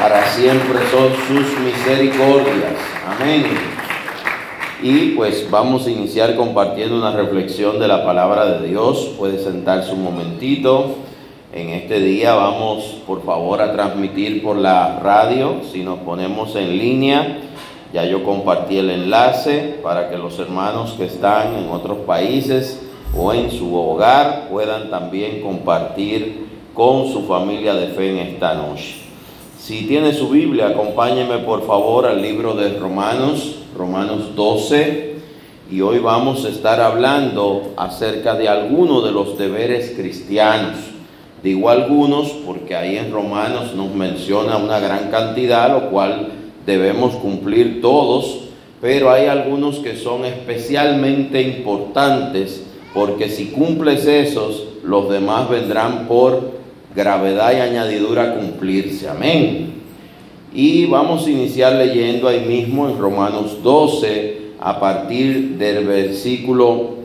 para siempre son sus misericordias. Amén. Y pues vamos a iniciar compartiendo una reflexión de la palabra de Dios. Puede sentarse un momentito. En este día vamos por favor a transmitir por la radio. Si nos ponemos en línea, ya yo compartí el enlace para que los hermanos que están en otros países o en su hogar puedan también compartir con su familia de fe en esta noche. Si tiene su Biblia, acompáñeme por favor al libro de Romanos, Romanos 12, y hoy vamos a estar hablando acerca de algunos de los deberes cristianos. Digo algunos porque ahí en Romanos nos menciona una gran cantidad, lo cual debemos cumplir todos, pero hay algunos que son especialmente importantes porque si cumples esos, los demás vendrán por gravedad y añadidura cumplirse. Amén. Y vamos a iniciar leyendo ahí mismo en Romanos 12 a partir del versículo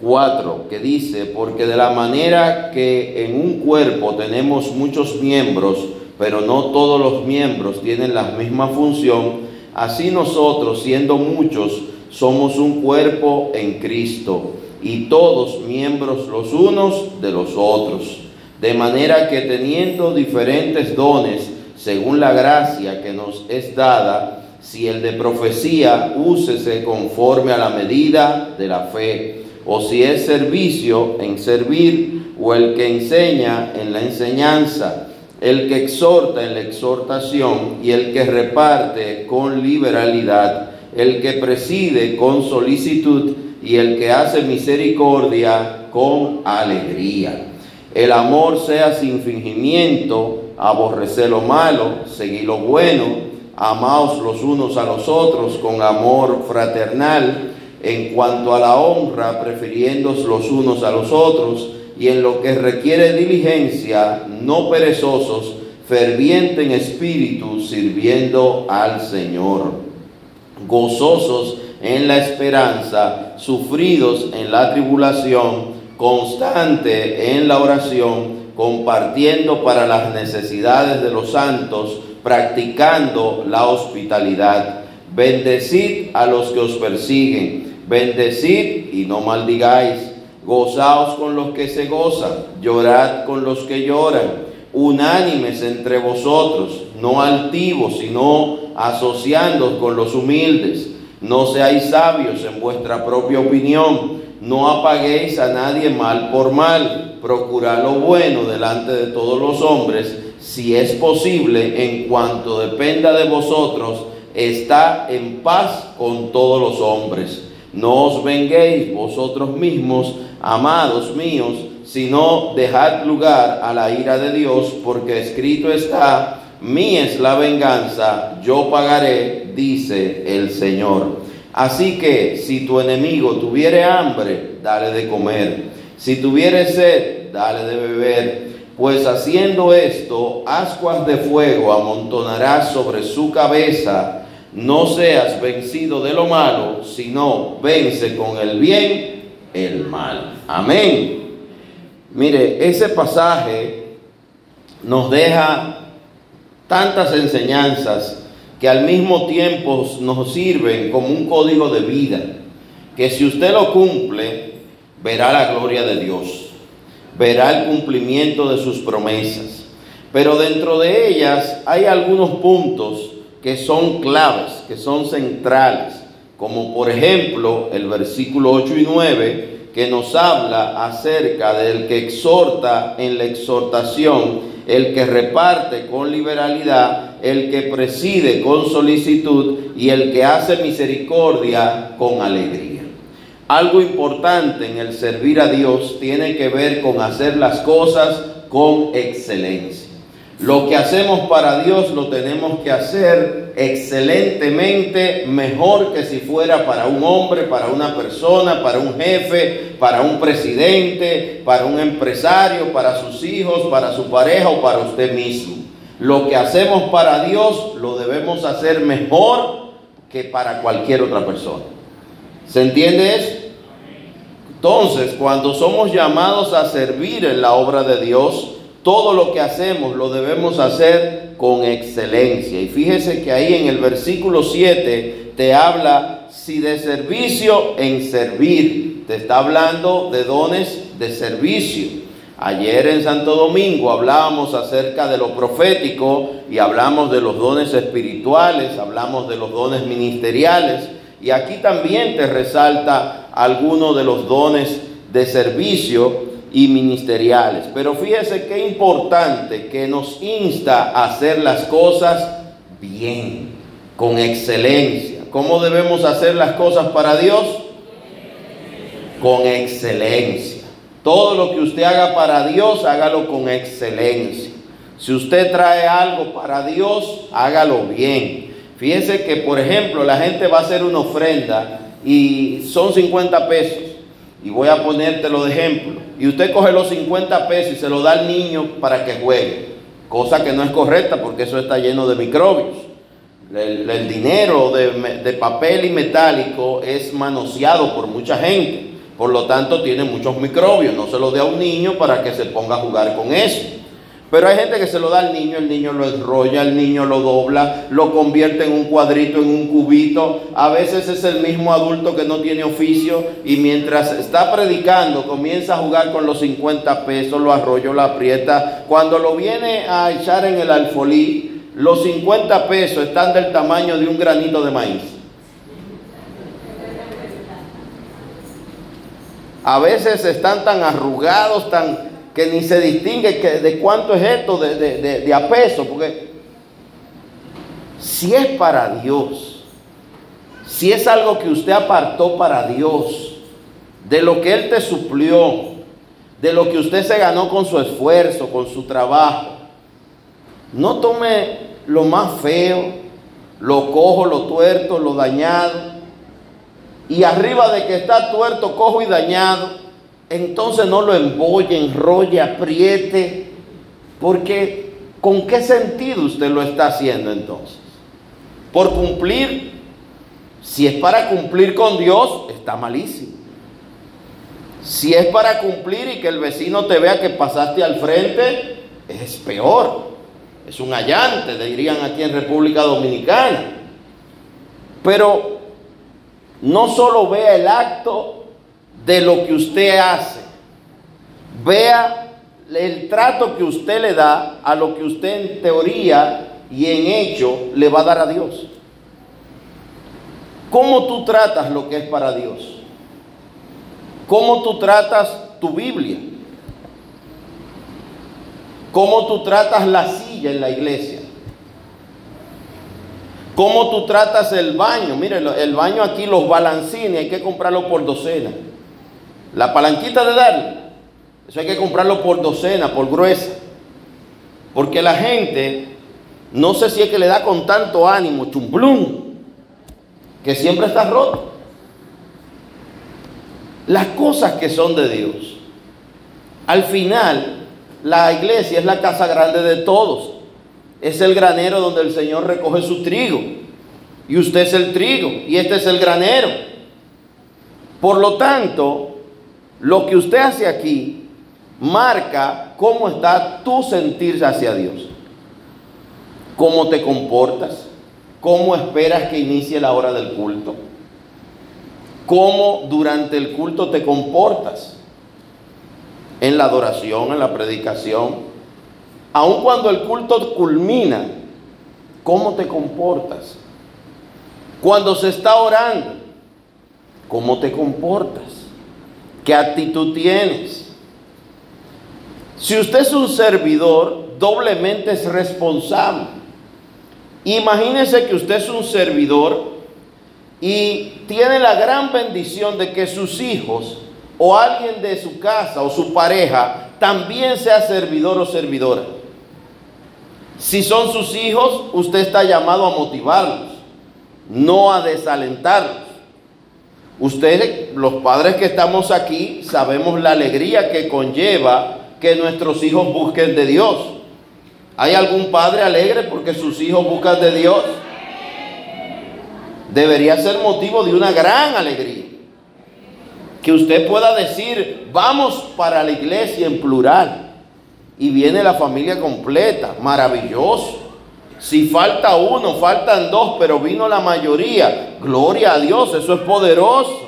4 que dice, porque de la manera que en un cuerpo tenemos muchos miembros, pero no todos los miembros tienen la misma función, así nosotros, siendo muchos, somos un cuerpo en Cristo y todos miembros los unos de los otros. De manera que teniendo diferentes dones, según la gracia que nos es dada, si el de profecía, úsese conforme a la medida de la fe, o si es servicio, en servir, o el que enseña, en la enseñanza, el que exhorta en la exhortación, y el que reparte con liberalidad, el que preside con solicitud, y el que hace misericordia con alegría. El amor sea sin fingimiento, aborrecer lo malo, seguir lo bueno, amaos los unos a los otros con amor fraternal, en cuanto a la honra, prefiriéndos los unos a los otros, y en lo que requiere diligencia, no perezosos, ferviente en espíritu, sirviendo al Señor, gozosos en la esperanza, sufridos en la tribulación, constante en la oración, compartiendo para las necesidades de los santos, practicando la hospitalidad. Bendecid a los que os persiguen, bendecid y no maldigáis. Gozaos con los que se gozan, llorad con los que lloran, unánimes entre vosotros, no altivos, sino asociándoos con los humildes. No seáis sabios en vuestra propia opinión no apaguéis a nadie mal por mal, procurad lo bueno delante de todos los hombres, si es posible, en cuanto dependa de vosotros, está en paz con todos los hombres. No os venguéis vosotros mismos, amados míos, sino dejad lugar a la ira de Dios, porque escrito está, mía es la venganza, yo pagaré, dice el Señor. Así que si tu enemigo tuviere hambre, dale de comer. Si tuviere sed, dale de beber. Pues haciendo esto, ascuas de fuego amontonarás sobre su cabeza. No seas vencido de lo malo, sino vence con el bien el mal. Amén. Mire, ese pasaje nos deja tantas enseñanzas que al mismo tiempo nos sirven como un código de vida, que si usted lo cumple, verá la gloria de Dios, verá el cumplimiento de sus promesas. Pero dentro de ellas hay algunos puntos que son claves, que son centrales, como por ejemplo el versículo 8 y 9, que nos habla acerca del que exhorta en la exhortación el que reparte con liberalidad, el que preside con solicitud y el que hace misericordia con alegría. Algo importante en el servir a Dios tiene que ver con hacer las cosas con excelencia. Lo que hacemos para Dios lo tenemos que hacer excelentemente mejor que si fuera para un hombre, para una persona, para un jefe, para un presidente, para un empresario, para sus hijos, para su pareja o para usted mismo. Lo que hacemos para Dios lo debemos hacer mejor que para cualquier otra persona. ¿Se entiende eso? Entonces, cuando somos llamados a servir en la obra de Dios, todo lo que hacemos lo debemos hacer con excelencia. Y fíjese que ahí en el versículo 7 te habla si de servicio en servir. Te está hablando de dones de servicio. Ayer en Santo Domingo hablábamos acerca de lo profético y hablamos de los dones espirituales, hablamos de los dones ministeriales y aquí también te resalta algunos de los dones de servicio y ministeriales. Pero fíjese qué importante que nos insta a hacer las cosas bien, con excelencia. ¿Cómo debemos hacer las cosas para Dios? Con excelencia. Todo lo que usted haga para Dios, hágalo con excelencia. Si usted trae algo para Dios, hágalo bien. Fíjese que, por ejemplo, la gente va a hacer una ofrenda y son 50 pesos. Y voy a ponértelo de ejemplo. Y usted coge los 50 pesos y se lo da al niño para que juegue. Cosa que no es correcta porque eso está lleno de microbios. El, dinero de, de papel y metálico es manoseado por mucha gente. Por lo tanto, tiene muchos microbios. No se lo dé a un niño para que se ponga a jugar con eso. Pero hay gente que se lo da al niño, el niño lo enrolla, el niño lo dobla, lo convierte en un cuadrito, en un cubito. A veces es el mismo adulto que no tiene oficio y mientras está predicando comienza a jugar con los 50 pesos, lo arrolla, lo aprieta. Cuando lo viene a echar en el alfolí, los 50 pesos están del tamaño de un granito de maíz. A veces están tan arrugados, tan que ni se distingue que, de cuánto es esto de, de, de, peso, porque si es para Dios, si es algo que usted apartó para Dios, de lo que Él te suplió, de lo que usted se ganó con su esfuerzo, con su trabajo, no tome lo más feo, lo cojo, lo tuerto, lo dañado, y arriba de que está tuerto, cojo y dañado, entonces no lo embolle, enrolle, apriete, porque ¿con qué sentido usted lo está haciendo entonces? Por cumplir, si es para cumplir con Dios, está malísimo. Si es para cumplir y que el vecino te vea que pasaste al frente, es peor. Es un allante, dirían aquí en República Dominicana. Pero no solo vea el acto de lo que usted hace. Vea el trato que usted le da a lo que usted en teoría y en hecho le va a dar a Dios. ¿Cómo tú tratas lo que es para Dios? ¿Cómo tú tratas tu Biblia? ¿Cómo tú tratas la silla en la iglesia? ¿Cómo tú tratas el baño? Mire, el baño aquí, los balancines, hay que comprarlo por docena. La palanquita de darle, eso hay que comprarlo por docena, por gruesa. Porque la gente, no sé si es que le da con tanto ánimo, chumplum, que siempre está roto. Las cosas que son de Dios. Al final, la iglesia es la casa grande de todos. Es el granero donde el Señor recoge su trigo. Y usted es el trigo y este es el granero. Por lo tanto, lo que usted hace aquí marca cómo está tu sentirse hacia Dios. Cómo te comportas, cómo esperas que inicie la hora del culto, cómo durante el culto te comportas en la adoración, en la predicación, aun cuando el culto culmina, cómo te comportas. Cuando se está orando, cómo te comportas. ¿Qué actitud tienes? Si usted es un servidor, doblemente es responsable. Imagínese que usted es un servidor y tiene la gran bendición de que sus hijos o alguien de su casa o su pareja también sea servidor o servidora. Si son sus hijos, usted está llamado a motivarlos, no a desalentarlos. Ustedes, los padres que estamos aquí, sabemos la alegría que conlleva que nuestros hijos busquen de Dios. ¿Hay algún padre alegre porque sus hijos buscan de Dios? Debería ser motivo de una gran alegría. Que usted pueda decir, vamos para la iglesia en plural. Y viene la familia completa, maravilloso. Si falta uno, faltan dos, pero vino la mayoría. Gloria a Dios, eso es poderoso.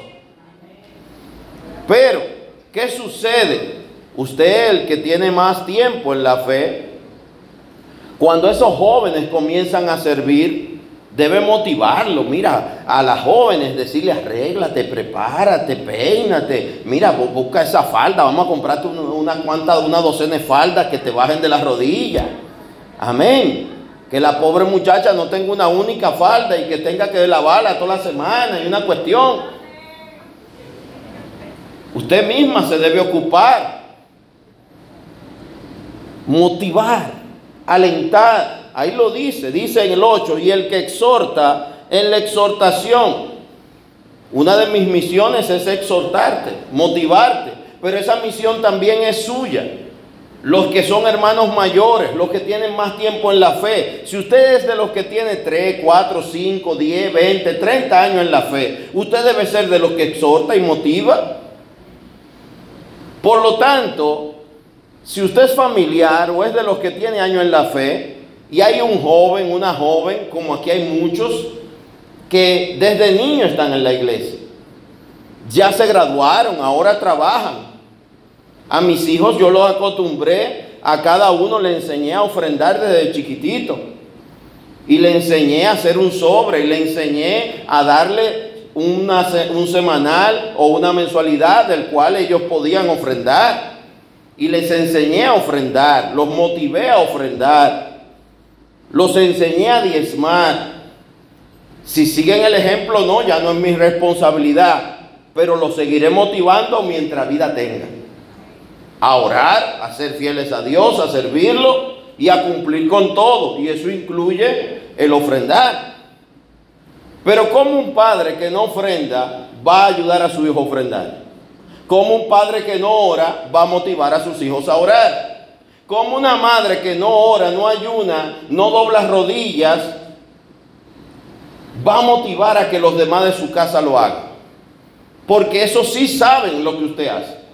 Pero, ¿qué sucede? Usted, el que tiene más tiempo en la fe, cuando esos jóvenes comienzan a servir, debe motivarlo. Mira, a las jóvenes decirle arréglate, prepárate, peínate. Mira, busca esa falda, vamos a comprarte una, cuanta, una docena de faldas que te bajen de las rodillas. Amén. Que la pobre muchacha no tenga una única falda y que tenga que lavarla toda la semana y una cuestión. Usted misma se debe ocupar. Motivar, alentar. Ahí lo dice, dice en el 8, y el que exhorta en la exhortación. Una de mis misiones es exhortarte, motivarte, pero esa misión también es suya los que son hermanos mayores, los que tienen más tiempo en la fe. Si usted es de los que tiene 3, 4, 5, 10, 20, 30 años en la fe, usted debe ser de los que exhorta y motiva. Por lo tanto, si usted es familiar o es de los que tiene años en la fe, y hay un joven, una joven, como aquí hay muchos, que desde niños están en la iglesia, ya se graduaron, ahora trabajan, a mis hijos yo los acostumbré, a cada uno le enseñé a ofrendar desde chiquitito. Y le enseñé a hacer un sobre y le enseñé a darle un semanal o una mensualidad del cual ellos podían ofrendar. Y les enseñé a ofrendar, los motivé a ofrendar, los enseñé a diezmar. Si siguen el ejemplo, no, ya no es mi responsabilidad, pero los seguiré motivando mientras vida tenga a orar, a ser fieles a Dios, a servirlo y a cumplir con todo. Y eso incluye el ofrendar. Pero como un padre que no ofrenda va a ayudar a su hijo a ofrendar? Como un padre que no ora va a motivar a sus hijos a orar? Como una madre que no ora, no ayuna, no dobla rodillas, va a motivar a que los demás de su casa lo hagan? Porque eso sí saben lo que usted hace.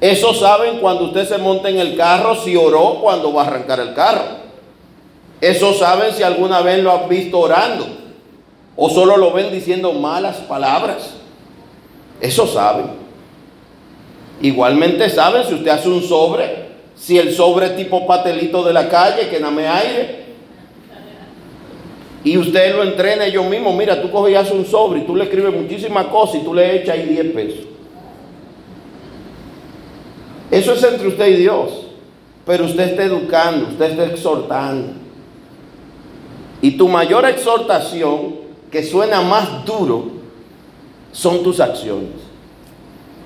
Eso saben cuando usted se monta en el carro, si oró cuando va a arrancar el carro. Eso saben si alguna vez lo han visto orando o solo lo ven diciendo malas palabras. Eso saben. Igualmente saben si usted hace un sobre, si el sobre tipo patelito de la calle que me aire. Y usted lo entrena ellos mismos. Mira, tú coges y haces un sobre y tú le escribes muchísimas cosas y tú le echas ahí 10 pesos. Eso es entre usted y Dios. Pero usted está educando, usted está exhortando. Y tu mayor exhortación, que suena más duro, son tus acciones.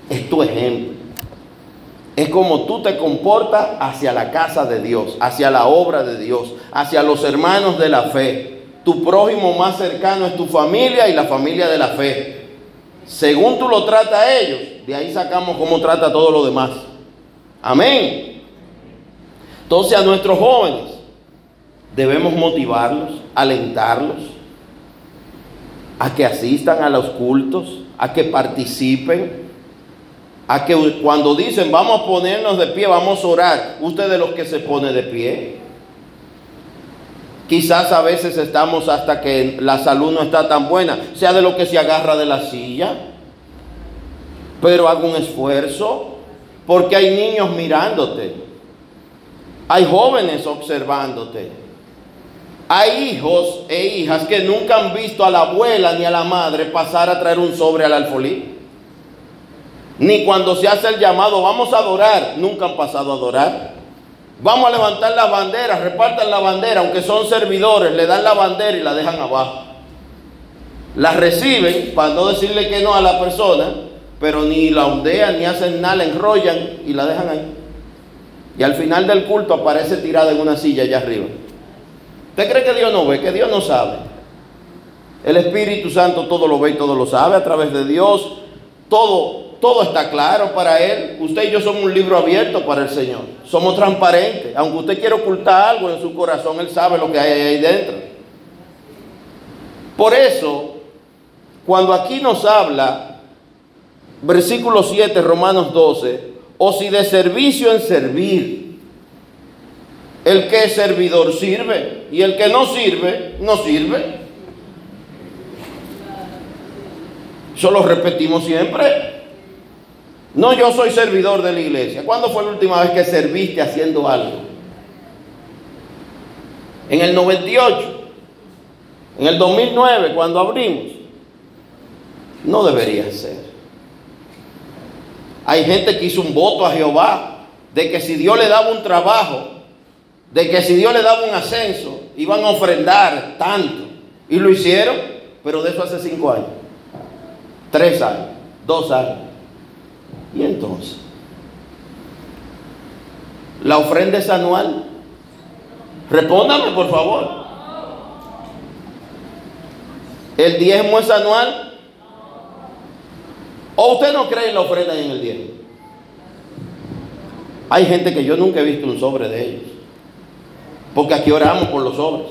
Es tu ejemplo. Es como tú te comportas hacia la casa de Dios, hacia la obra de Dios, hacia los hermanos de la fe. Tu prójimo más cercano es tu familia y la familia de la fe. Según tú lo tratas a ellos, de ahí sacamos cómo trata a todos los demás. Amén. Entonces a nuestros jóvenes debemos motivarlos, alentarlos a que asistan a los cultos, a que participen, a que cuando dicen vamos a ponernos de pie, vamos a orar, usted de los que se pone de pie. Quizás a veces estamos hasta que la salud no está tan buena, sea de lo que se agarra de la silla, pero haga un esfuerzo, porque hay niños mirándote. Hay jóvenes observándote. Hay hijos e hijas que nunca han visto a la abuela ni a la madre pasar a traer un sobre al alfolí. Ni cuando se hace el llamado, vamos a adorar, nunca han pasado a adorar. Vamos a levantar la bandera, repartan la bandera, aunque son servidores, le dan la bandera y la dejan abajo. La reciben para no decirle que no a la persona pero ni la ondean ni hacen nada, la enrollan y la dejan ahí. Y al final del culto aparece tirada en una silla allá arriba. ¿Usted cree que Dios no ve? Que Dios no sabe. El Espíritu Santo todo lo ve y todo lo sabe a través de Dios. Todo, todo está claro para Él. Usted y yo somos un libro abierto para el Señor. Somos transparentes. Aunque usted quiera ocultar algo en su corazón, Él sabe lo que hay ahí dentro. Por eso, cuando aquí nos habla versículo 7, Romanos 12, o si de servicio en servir. El que es servidor sirve y el que no sirve, no sirve. Eso lo repetimos siempre. No, yo soy servidor de la iglesia. ¿Cuándo fue la última vez que serviste haciendo algo? En el 98, en el 2009, cuando abrimos. No debería ser. Hay gente que hizo un voto a Jehová de que si Dios le daba un trabajo, de que si Dios le daba un ascenso, iban a ofrendar tanto. Y lo hicieron, pero de eso hace cinco años tres años, dos años. Y entonces, la ofrenda es anual. Respóndame, por favor. ¿El diezmo es anual? ¿O usted no cree en la ofrenda y en el diezmo? Hay gente que yo nunca he visto un sobre de ellos. Porque aquí oramos por los sobres.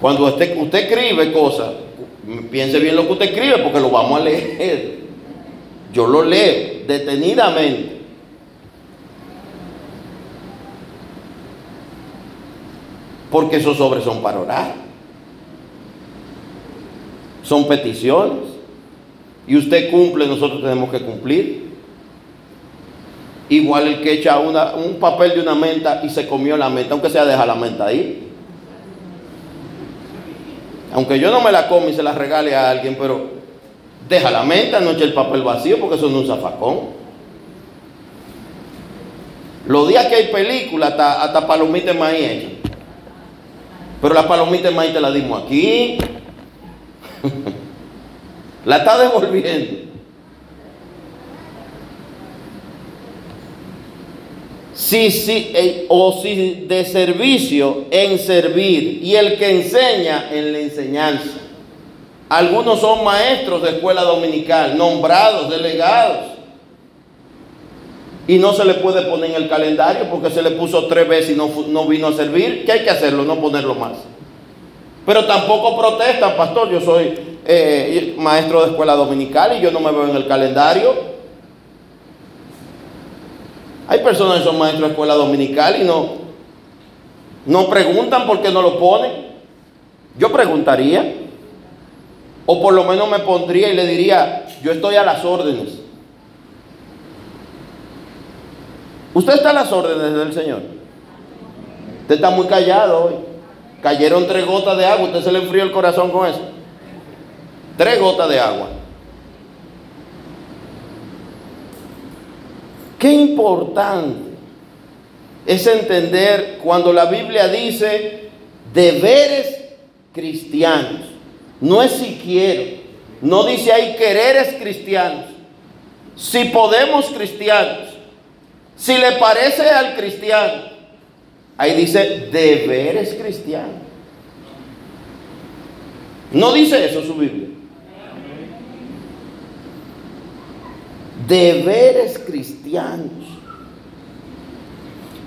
Cuando usted, usted escribe cosas, Piense bien lo que usted escribe porque lo vamos a leer. Yo lo leo detenidamente. Porque esos sobres son para orar. Son peticiones. Y usted cumple, nosotros tenemos que cumplir. Igual el que echa un papel de una menta y se comió la menta, aunque sea deja la menta ahí. Aunque yo no me la come y se la regale a alguien, pero deja la menta, no el papel vacío porque eso no es un zafacón. Los días que hay película, hasta, hasta palomita de maíz. Pero la palomita de maíz te la dimos aquí. la está devolviendo. si, eh, o si de servicio en servir, y el que enseña en la enseñanza. Algunos son maestros de escuela dominical, nombrados, delegados. Y no se le puede poner en el calendario porque se le puso tres veces y no, no vino a servir. ¿Qué hay que hacerlo? No ponerlo más. Pero tampoco protestan, pastor. Yo soy eh, maestro de escuela dominical y yo no me veo en el calendario. Hay personas que son maestros de escuela dominical y no, no preguntan por qué no lo ponen. Yo preguntaría, o por lo menos me pondría y le diría, yo estoy a las órdenes. Usted está a las órdenes del Señor. Usted está muy callado hoy. Cayeron tres gotas de agua, usted se le enfrió el corazón con eso. Tres gotas de agua. Qué importante es entender cuando la Biblia dice deberes cristianos. No es si quiero, no dice hay quereres cristianos. Si podemos cristianos, si le parece al cristiano, ahí dice deberes cristianos. No dice eso su Biblia. deberes cristianos.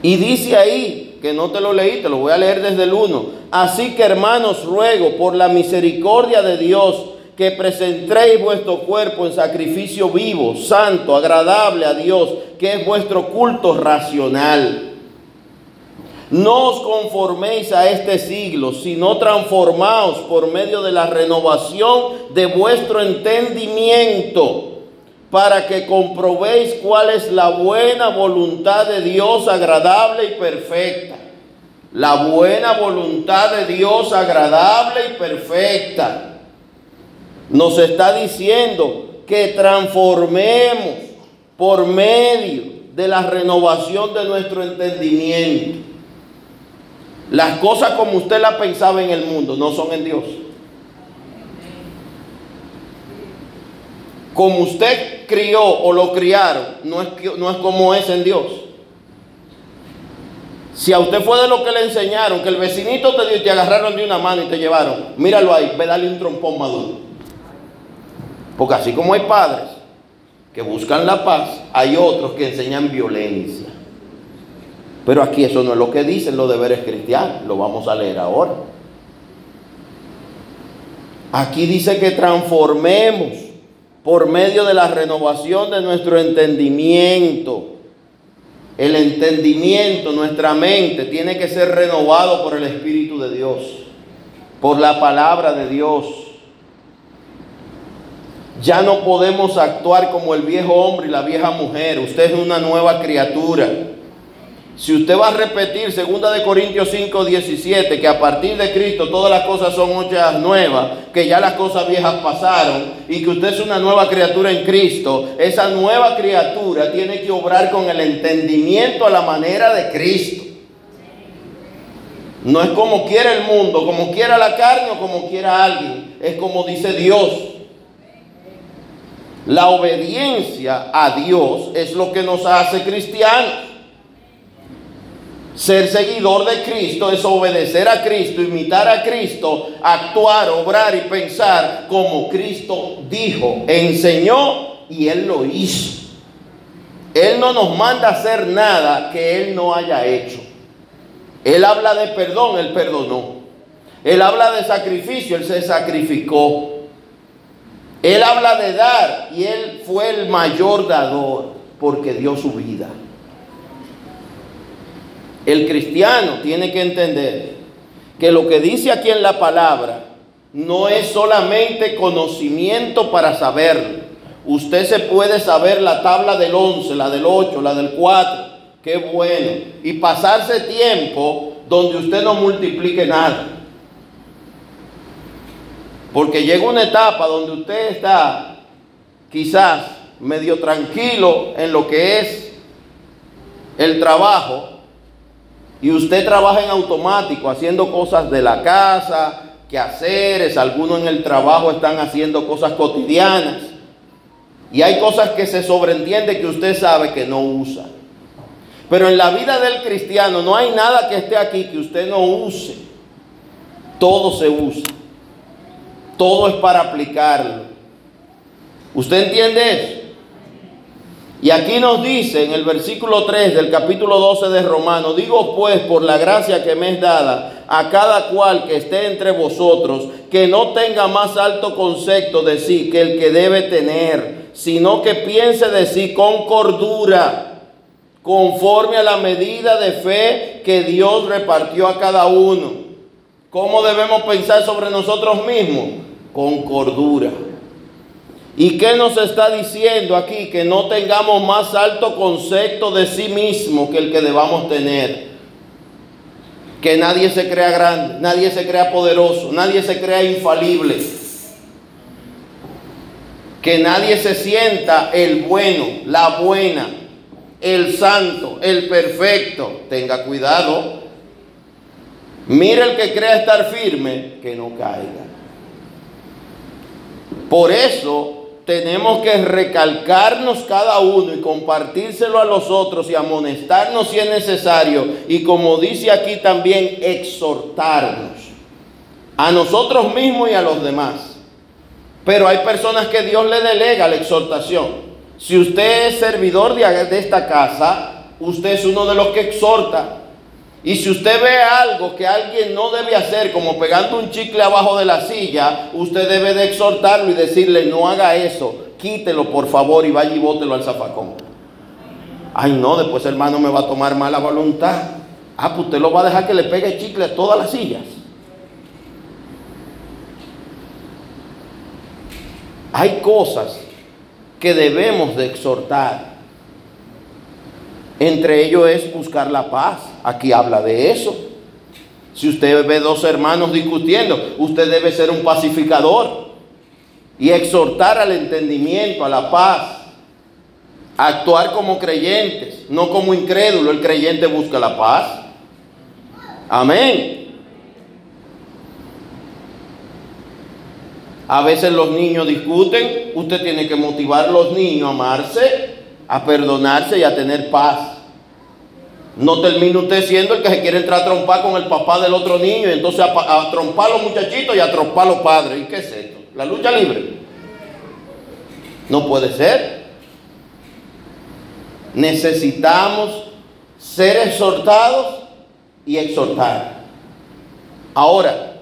Y dice ahí, que no te lo leí, te lo voy a leer desde el 1. Así que hermanos, ruego por la misericordia de Dios que presentéis vuestro cuerpo en sacrificio vivo, santo, agradable a Dios, que es vuestro culto racional. No os conforméis a este siglo, sino transformaos por medio de la renovación de vuestro entendimiento para que comprobéis cuál es la buena voluntad de Dios agradable y perfecta. La buena voluntad de Dios agradable y perfecta. Nos está diciendo que transformemos por medio de la renovación de nuestro entendimiento. Las cosas como usted las pensaba en el mundo no son en Dios. Como usted crió o lo criaron, no es, no es como es en Dios. Si a usted fue de lo que le enseñaron, que el vecinito te, te agarraron de una mano y te llevaron, míralo ahí, ve darle un trompón maduro. Porque así como hay padres que buscan la paz, hay otros que enseñan violencia. Pero aquí eso no es lo que dicen los deberes cristianos, lo vamos a leer ahora. Aquí dice que transformemos por medio de la renovación de nuestro entendimiento. el entendimiento, nuestra mente tiene que ser renovado por el Espíritu de Dios, por la palabra de Dios. Ya no podemos actuar como el viejo hombre y la vieja mujer. Usted es una nueva criatura. Si usted va a repetir 2 de Corintios 5, 17, que a partir de Cristo todas las cosas son hechas nuevas, que ya las cosas viejas pasaron y que usted es una nueva criatura en Cristo, esa nueva criatura tiene que obrar con el entendimiento a la manera de Cristo. No es como quiera el mundo, como quiera la carne o como quiera alguien, es como dice Dios. La obediencia a Dios es lo que nos hace cristianos. Ser seguidor de Cristo es obedecer a Cristo, imitar a Cristo, actuar, obrar y pensar como Cristo dijo, enseñó y Él lo hizo. Él no nos manda hacer nada que Él no haya hecho. Él habla de perdón, Él perdonó. Él habla de sacrificio, Él se sacrificó. Él habla de dar y Él fue el mayor dador porque dio su vida. El cristiano tiene que entender que lo que dice aquí en la palabra no es solamente conocimiento para saberlo. Usted se puede saber la tabla del 11, la del 8, la del 4, qué bueno, y pasarse tiempo donde usted no multiplique nada. Porque llega una etapa donde usted está quizás medio tranquilo en lo que es el trabajo y usted trabaja en automático, haciendo cosas de la casa, quehaceres, algunos en el trabajo están haciendo cosas cotidianas. Y hay cosas que se sobreentiende que usted sabe que no usa. Pero en la vida del cristiano no hay nada que esté aquí que usted no use. Todo se usa. Todo es para aplicarlo. ¿Usted entiende eso? Y aquí nos dice en el versículo 3 del capítulo 12 de Romanos, digo pues por la gracia que me es dada a cada cual que esté entre vosotros, que no tenga más alto concepto de sí que el que debe tener, sino que piense de sí con cordura, conforme a la medida de fe que Dios repartió a cada uno. ¿Cómo debemos pensar sobre nosotros mismos? Con cordura. ¿Y qué nos está diciendo aquí? Que no tengamos más alto concepto de sí mismo que el que debamos tener. Que nadie se crea grande, nadie se crea poderoso, nadie se crea infalible. Que nadie se sienta el bueno, la buena, el santo, el perfecto. Tenga cuidado. Mira el que crea estar firme, que no caiga. Por eso tenemos que recalcarnos cada uno y compartírselo a los otros y amonestarnos si es necesario. Y como dice aquí también, exhortarnos a nosotros mismos y a los demás. Pero hay personas que Dios le delega la exhortación. Si usted es servidor de esta casa, usted es uno de los que exhorta. Y si usted ve algo que alguien no debe hacer, como pegando un chicle abajo de la silla, usted debe de exhortarlo y decirle, no haga eso, quítelo por favor y vaya y bótelo al zafacón. Ay, no, después hermano me va a tomar mala voluntad. Ah, pues usted lo va a dejar que le pegue chicle a todas las sillas. Hay cosas que debemos de exhortar. Entre ellos es buscar la paz. Aquí habla de eso. Si usted ve dos hermanos discutiendo, usted debe ser un pacificador y exhortar al entendimiento, a la paz. Actuar como creyentes, no como incrédulo. El creyente busca la paz. Amén. A veces los niños discuten, usted tiene que motivar a los niños a amarse, a perdonarse y a tener paz. No termine usted siendo el que se quiere entrar a trompar con el papá del otro niño y entonces a, trompar a los muchachitos y a trompar a los padres. ¿Y qué es esto? ¿La lucha libre? No puede ser. Necesitamos ser exhortados y exhortar. Ahora,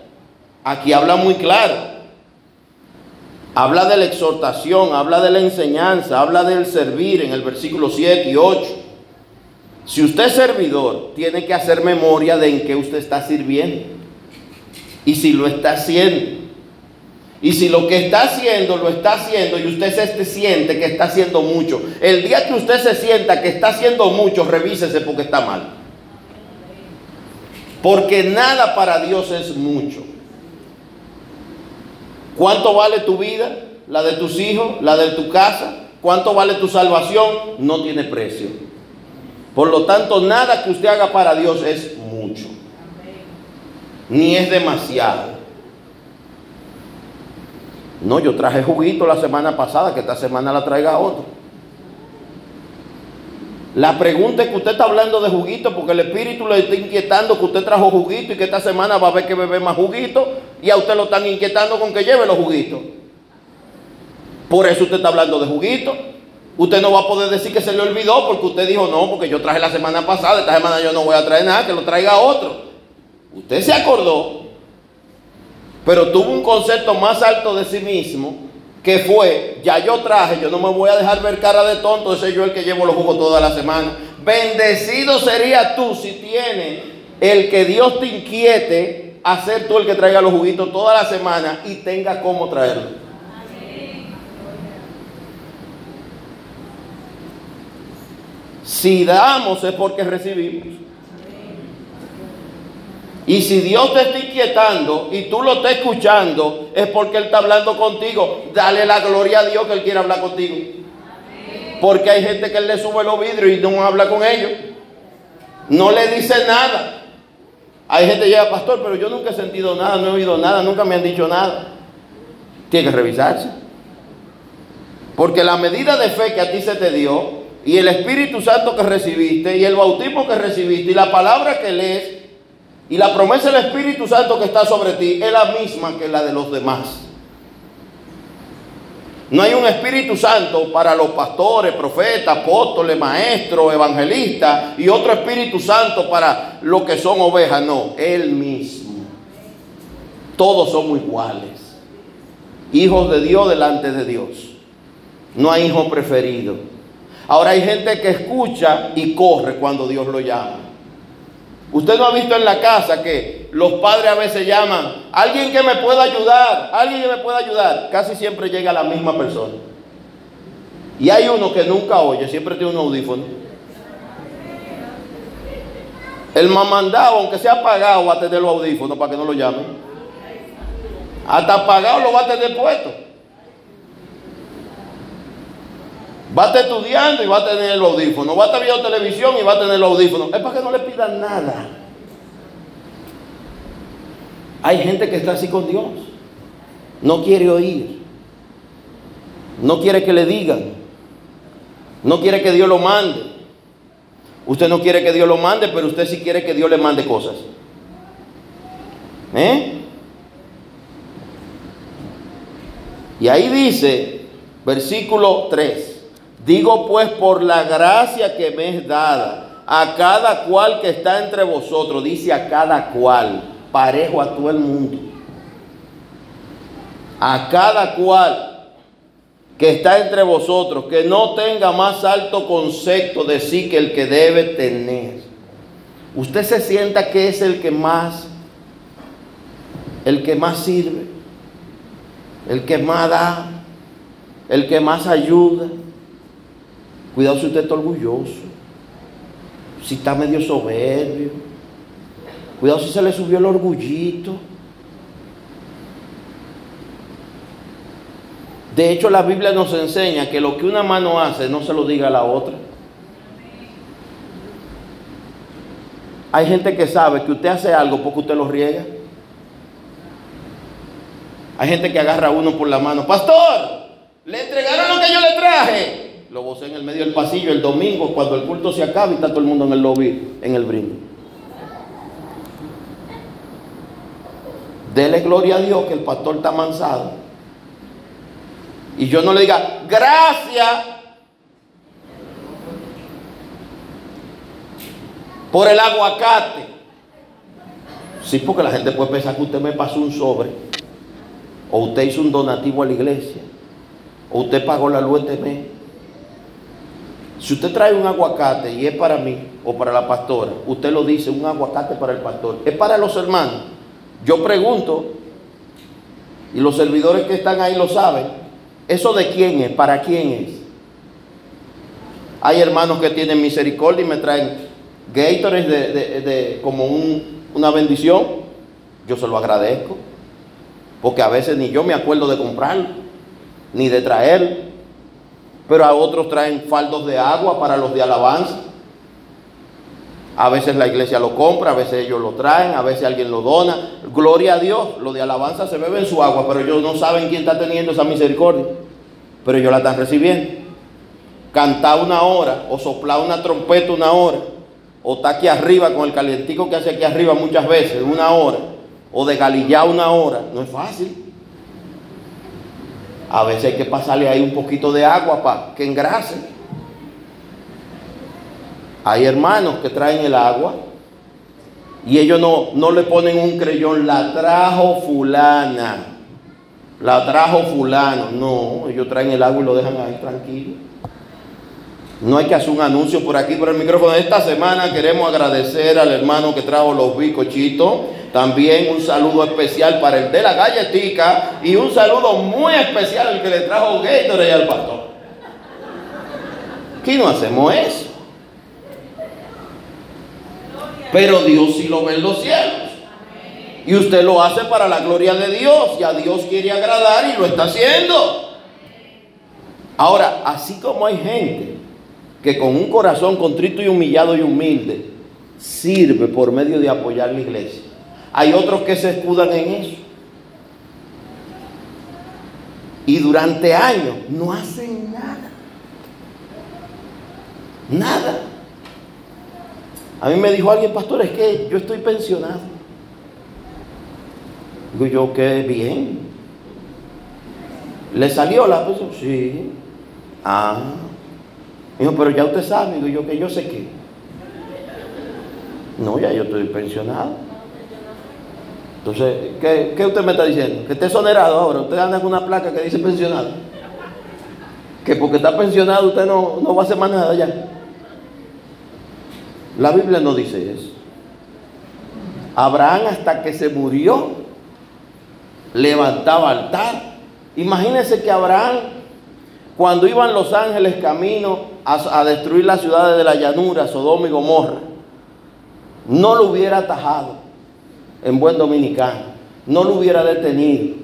aquí habla muy claro. Habla de la exhortación, habla de la enseñanza, habla del servir en el versículo 7 y 8 Si usted es servidor, tiene que hacer memoria de en qué usted está sirviendo. Y si lo está haciendo. Y si lo que está haciendo lo está haciendo y usted se siente que está haciendo mucho, el día que usted se sienta que está haciendo mucho, revísese porque está mal. Porque nada para Dios es mucho. ¿Cuánto vale tu vida? ¿La de tus hijos? ¿La de tu casa? ¿Cuánto vale tu salvación? No tiene precio. Por lo tanto, nada que usted haga para Dios es mucho. Ni es demasiado. No, yo traje juguito la semana pasada, que esta semana la traiga otro. La pregunta es que usted está hablando de juguito porque el espíritu le está inquietando que usted trajo juguito y que esta semana va a ver que bebe más juguito y a usted lo están inquietando con que lleve los juguitos. Por eso usted está hablando de juguito. Usted no va a poder decir que se le olvidó porque usted dijo no, porque yo traje la semana pasada, esta semana yo no voy a traer nada, que lo traiga otro. Usted se acordó, pero tuvo un concepto más alto de sí mismo que fue, ya yo traje, yo no me voy a dejar ver cara de tonto, ese yo el que llevo los jugos toda la semana. Bendecido sería tú si tienes el que Dios te inquiete a ser tú el que traiga los juguitos toda la semana y tenga cómo traerlo. Si damos es porque recibimos. Y si Dios te está inquietando y tú lo estás escuchando, es porque Él está hablando contigo. Dale la gloria a Dios que Él quiere hablar contigo. Porque hay gente que Él le sube los vidrios y no habla con ellos. No le dice nada. Hay gente que llega, pastor, pero yo nunca he sentido nada, no he oído nada, nunca me han dicho nada. Tiene que revisarse. Porque la medida de fe que a ti se te dio, y el Espíritu Santo que recibiste, y el bautismo que recibiste, y la palabra que lees, y la promesa del Espíritu Santo que está sobre ti es la misma que la de los demás. No hay un Espíritu Santo para los pastores, profetas, apóstoles, maestros, evangelistas y otro Espíritu Santo para los que son ovejas. No, Él mismo. Todos somos iguales. Hijos de Dios delante de Dios. No hay hijo preferido. Ahora hay gente que escucha y corre cuando Dios lo llama. Usted no ha visto en la casa que los padres a veces llaman, alguien que me pueda ayudar, alguien que me pueda ayudar. Casi siempre llega la misma persona. Y hay uno que nunca oye, siempre tiene un audífono. El mamandado, aunque sea pagado, va a tener los audífonos para que no lo llamen. Hasta pagado lo va a tener puesto. Va a estar estudiando y va a tener el audífono. Va a estar viendo televisión y va a tener el audífono. Es para que no le pidan nada. Hay gente que está así con Dios. No quiere oír. No quiere que le digan. No quiere que Dios lo mande. Usted no quiere que Dios lo mande, pero usted sí quiere que Dios le mande cosas. ¿Eh? Y ahí dice, versículo 3. Digo pues por la gracia que me es dada a cada cual que está entre vosotros, dice a cada cual, parejo a todo el mundo. A cada cual que está entre vosotros, que no tenga más alto concepto de sí que el que debe tener. Usted se sienta que es el que más, el que más sirve, el que más da, el que más ayuda Cuidado si usted está orgulloso, si está medio soberbio. Cuidado si se le subió el orgullito. De hecho, la Biblia nos enseña que lo que una mano hace no se lo diga a la otra. Hay gente que sabe que usted hace algo porque usted lo riega. Hay gente que agarra a uno por la mano. Pastor, le entregaron lo que yo le traje lo gocé en el medio del pasillo el domingo cuando el culto se acaba y está todo el mundo en el lobby, en el brindis. Dele gloria a Dios que el pastor está mansado. Y yo no le diga, gracias por el aguacate. Sí, porque la gente puede pensar que usted me pasó un sobre, o usted hizo un donativo a la iglesia, o usted pagó la luz este mes. Si usted trae un aguacate y es para mí o para la pastora, usted lo dice, un aguacate para el pastor, es para los hermanos. Yo pregunto, y los servidores que están ahí lo saben, ¿eso de quién es? ¿Para quién es? Hay hermanos que tienen misericordia y me traen Gatorade de, como una bendición. Yo se lo agradezco, porque a veces ni yo me acuerdo de comprarlo, ni de traerlo pero a otros traen faldos de agua para los de alabanza. A veces la iglesia lo compra, a veces ellos lo traen, a veces alguien lo dona. Gloria a Dios, los de alabanza se beben su agua, pero ellos no saben quién está teniendo esa misericordia. Pero ellos la están recibiendo. Cantar una hora, o soplar una trompeta una hora, o estar aquí arriba con el calientico que hace aquí arriba muchas veces, una hora, o de galillar una hora, no es fácil. A veces hay que pasarle ahí un poquito de agua para que engrase. Hay hermanos que traen el agua y ellos no, no le ponen un creyón, la trajo fulana, la trajo fulano. No, ellos traen el agua y lo dejan ahí tranquilo. No hay que hacer un anuncio por aquí, por el micrófono. Esta semana queremos agradecer al hermano que trajo los bicochitos también un saludo especial para el de la galletica y un saludo muy especial al que le trajo Gatorade al pastor. Aquí no hacemos eso. Pero Dios sí lo ve en los cielos. Y usted lo hace para la gloria de Dios. Y a Dios quiere agradar y lo está haciendo. Ahora, así como hay gente que con un corazón contrito y humillado y humilde sirve por medio de apoyar la iglesia. Hay otros que se escudan en eso. Y durante años no hacen nada. Nada. A mí me dijo alguien, pastor, es que yo estoy pensionado. Digo yo, qué bien. ¿Le salió la pensión? Sí. Ah. Dijo, pero ya usted sabe. Digo yo, que yo sé qué. No, ya yo estoy pensionado. Entonces, ¿qué, usted me está diciendo? Que esté exonerado ahora. Usted anda con una placa que dice pensionado. Que porque está pensionado usted no, no va a hacer más nada ya. La Biblia no dice eso. Abraham hasta que se murió levantaba altar. Imagínense que Abraham, cuando iban los ángeles camino a, a, destruir las ciudades de la llanura, Sodoma y Gomorra, no lo hubiera atajado en buen dominicano, no lo hubiera detenido.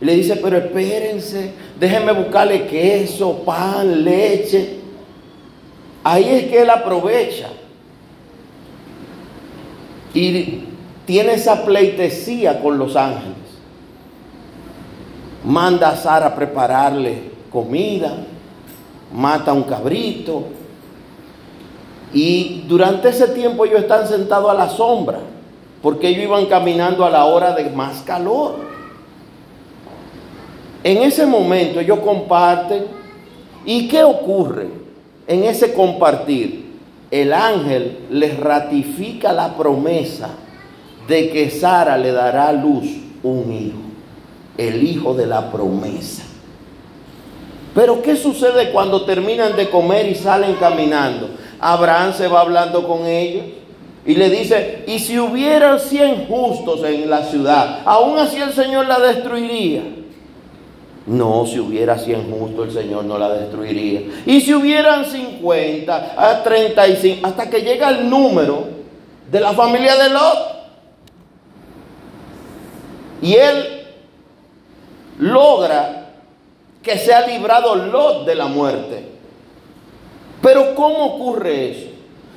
Y le dice, pero espérense, déjenme buscarle queso, pan, leche. Ahí es que él aprovecha. Y tiene esa pleitesía con los ángeles. Manda a Sara a prepararle comida, mata a un cabrito. Y durante ese tiempo ellos están sentados a la sombra porque ellos iban caminando a la hora de más calor. En ese momento ellos comparten. ¿Y qué ocurre en ese compartir? El ángel les ratifica la promesa de que Sara le dará a luz un hijo, el hijo de la promesa. Pero ¿qué sucede cuando terminan de comer y salen caminando? Abraham se va hablando con ellos. Y le dice, y si hubieran cien justos en la ciudad, aún así el Señor la destruiría. No, si hubiera cien justos, el Señor no la destruiría. Y si hubieran 50, a 35, hasta que llega el número de la familia de Lot. Y él logra que sea librado Lot de la muerte. Pero ¿cómo ocurre eso?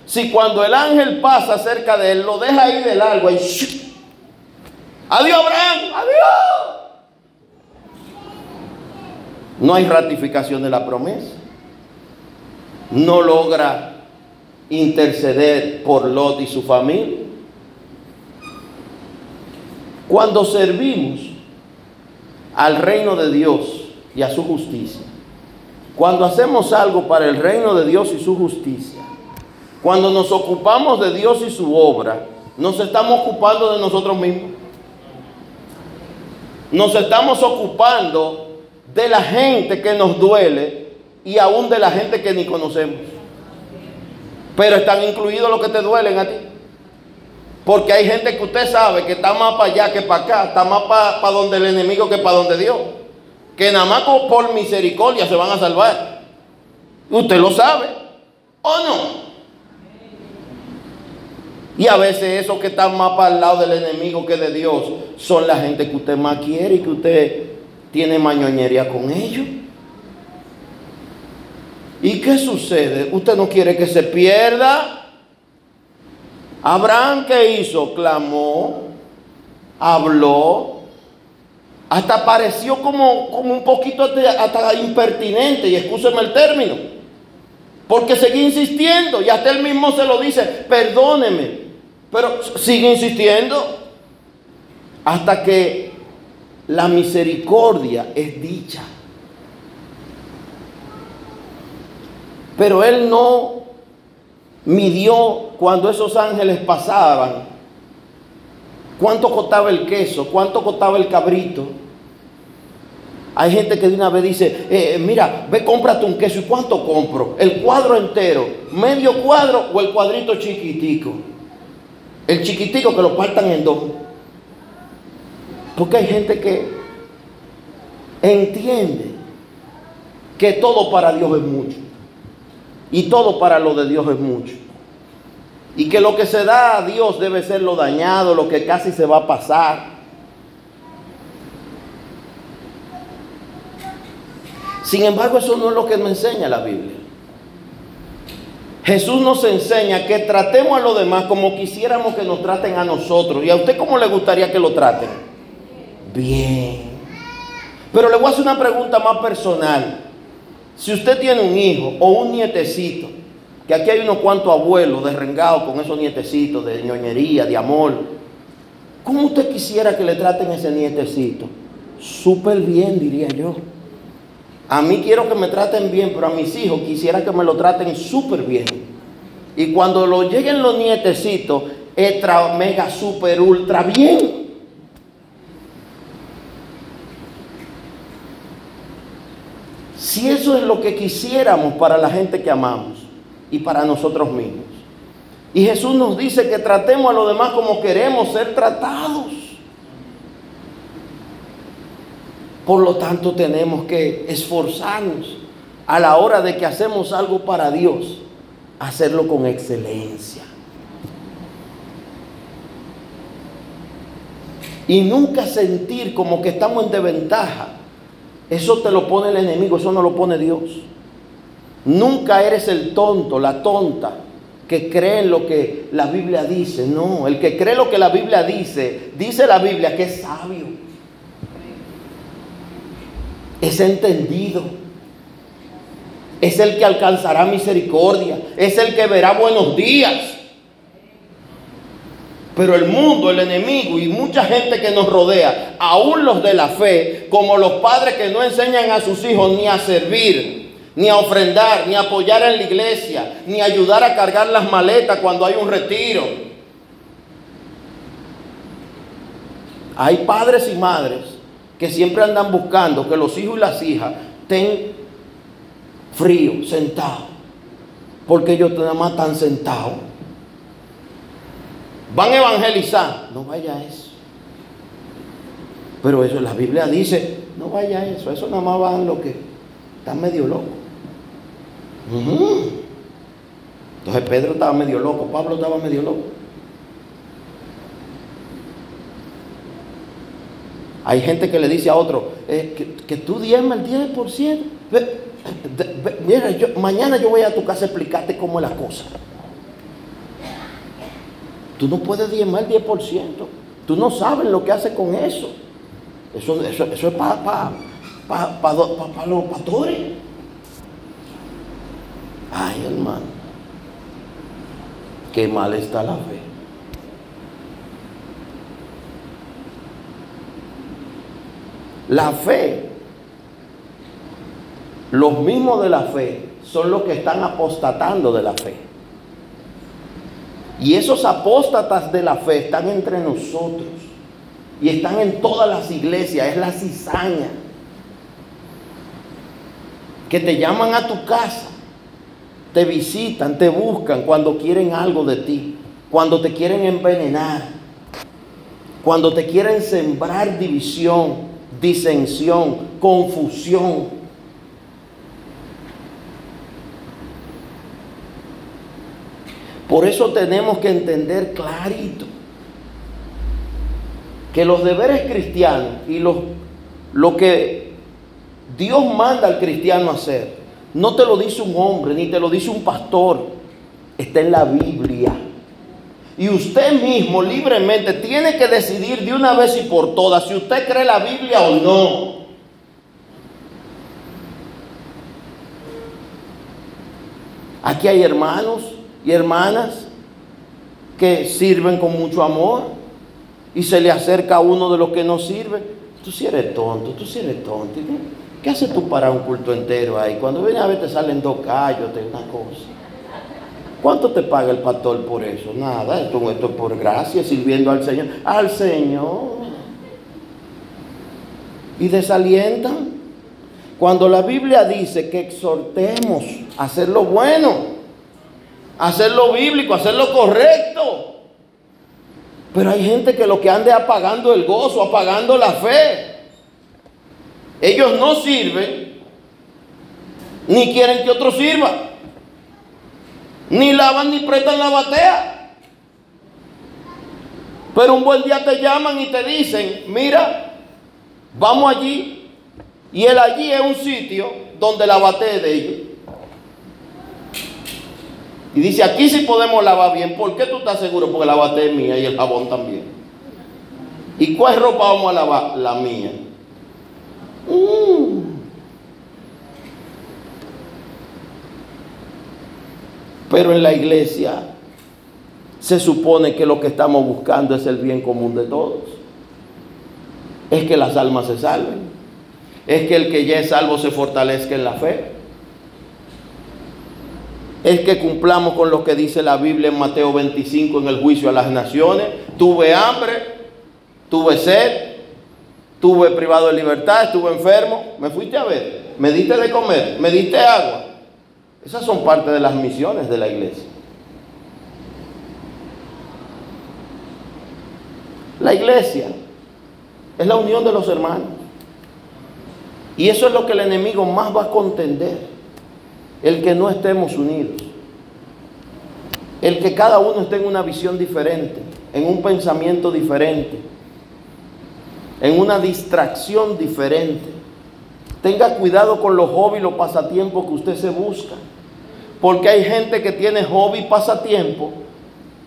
Si cuando el ángel pasa cerca de él, lo deja ahí del agua y adiós Abraham, adiós. No hay ratificación de la promesa. No logra interceder por Lot y su familia. Cuando servimos al reino de Dios y a su justicia, cuando hacemos algo para el reino de Dios y su justicia, cuando nos ocupamos de Dios y su obra, nos estamos ocupando de nosotros mismos. Nos estamos ocupando de la gente que nos duele y aún de la gente que ni conocemos. Pero están incluidos los que te duelen a ti. Porque hay gente que usted sabe que está más para allá que para acá, está más para donde el enemigo que para donde Dios. Que nada más por misericordia se van a salvar. Usted lo sabe, ¿o no? Y a veces esos que están más para el lado del enemigo que de Dios son la gente que usted más quiere y que usted tiene mañoñería con ellos. ¿Y qué sucede? Usted no quiere que se pierda. Abraham, ¿qué hizo? Clamó, habló, hasta pareció como, como un poquito hasta, impertinente, y escúcheme el término, porque seguía insistiendo, y hasta él mismo se lo dice, perdóneme, pero sigue insistiendo hasta que la misericordia es dicha. Pero él no midió cuando esos ángeles pasaban cuánto costaba el queso, cuánto costaba el cabrito. Hay gente que de una vez dice, eh, mira, ve, cómprate un queso. ¿Y cuánto compro? ¿El cuadro entero? ¿Medio cuadro o el cuadrito chiquitico? El chiquitico que lo partan en dos. Porque hay gente que entiende que todo para Dios es mucho. Y todo para lo de Dios es mucho. Y que lo que se da a Dios debe ser lo dañado, lo que casi se va a pasar. Sin embargo, eso no es lo que me enseña la Biblia. Jesús nos enseña que tratemos a los demás como quisiéramos que nos traten a nosotros. ¿Y a usted cómo le gustaría que lo traten? Bien. Pero le voy a hacer una pregunta más personal. Si usted tiene un hijo o un nietecito, que aquí hay unos cuantos abuelos derrengados con esos nietecitos de ñoñería, de amor, ¿cómo usted quisiera que le traten a ese nietecito? Súper bien, diría yo. A mí quiero que me traten bien, pero a mis hijos quisiera que me lo traten súper bien. Y cuando lo lleguen los nietecitos, extra, mega, super, ultra bien. Si eso es lo que quisiéramos para la gente que amamos y para nosotros mismos. Y Jesús nos dice que tratemos a los demás como queremos ser tratados. Por lo tanto, tenemos que esforzarnos a la hora de que hacemos algo para Dios, hacerlo con excelencia. Y nunca sentir como que estamos en desventaja. Eso te lo pone el enemigo, eso no lo pone Dios. Nunca eres el tonto, la tonta, que cree en lo que la Biblia dice. No, el que cree lo que la Biblia dice, dice la Biblia que es sabio es entendido. Es el que alcanzará misericordia. Es el que verá buenos días. Pero el mundo, el enemigo y mucha gente que nos rodea, aún los de la fe, como los padres que no enseñan a sus hijos ni a servir, ni a ofrendar, ni apoyar en la iglesia, ni ayudar a cargar las maletas cuando hay un retiro. Hay padres y madres que siempre andan buscando que los hijos y las hijas estén fríos, sentados, porque ellos nada más están sentados. Van a evangelizar, no vaya a eso. Pero eso la Biblia dice, no vaya a eso, eso nada más van lo que están medio locos. Entonces Pedro estaba medio loco, Pablo estaba medio loco. Hay gente que le dice a otro, eh, que, tú diezma el 10%. mira, yo, mañana yo voy a tu casa a explicarte cómo es la cosa. Tú no puedes diezmar el 10%. Tú no sabes lo que hace con eso. Eso, eso, eso es para pa, pa, pa, los pastores. Ay, hermano. Qué mal está la fe. La fe, los mismos de la fe, son los que están apostatando de la fe. Y esos apóstatas de la fe están entre nosotros. Y están en todas las iglesias. Es la cizaña. Que te llaman a tu casa. te visitan, te buscan cuando quieren algo de ti, cuando te quieren envenenar, cuando te quieren sembrar división, disensión, confusión. Por eso tenemos que entender clarito que los deberes cristianos y lo que Dios manda al cristiano hacer, no te lo dice un hombre, ni te lo dice un pastor, está en la Biblia. Y usted mismo libremente tiene que decidir de una vez y por todas si usted cree la Biblia o no. Aquí hay hermanos y hermanas que sirven con mucho amor y se le acerca a uno de los que no sirve. Tú si eres tonto, tú si eres tonto. ¿Qué haces tú para un culto entero ahí? Cuando vienes a ver te salen dos callos, una cosa. ¿Cuánto te paga el pastor por eso? Nada, esto, esto es por gracia, sirviendo al Señor. Al Señor. Y desalientan. Cuando la Biblia dice que exhortemos a hacer lo bueno, a hacer lo bíblico, a hacer lo correcto. Pero hay gente que lo que anda es apagando el gozo, apagando la fe. Ellos no sirven, ni quieren que otro sirva, ni lavan ni prestan la batea. Pero un buen día te llaman y te dicen, mira, vamos allí. Y el allí es un sitio donde la batea es de ellos. Y dice, aquí sí podemos lavar bien. ¿Por qué tú estás seguro? Porque la batea es mía y el jabón también. ¿Y cuál ropa vamos a lavar? La mía. Mm. Pero en la iglesia se supone que lo que estamos buscando es el bien común de todos. Es que las almas se salven. Es que el que ya es salvo se fortalezca en la fe. Es que cumplamos con lo que dice la Biblia en Mateo 25 en el juicio a las naciones. Tuve hambre, tuve sed, Estuve privado de libertad, estuve enfermo, me fuiste a ver, me diste de comer, me diste agua. Esas son parte de las misiones de la iglesia. La iglesia es la unión de los hermanos. Y eso es lo que el enemigo más va a contender. El que no estemos unidos. El que cada uno esté en una visión diferente, en un pensamiento diferente en una distracción diferente. Tenga cuidado con los hobbies, los pasatiempos que usted se busca. Porque hay gente que tiene hobby y pasatiempo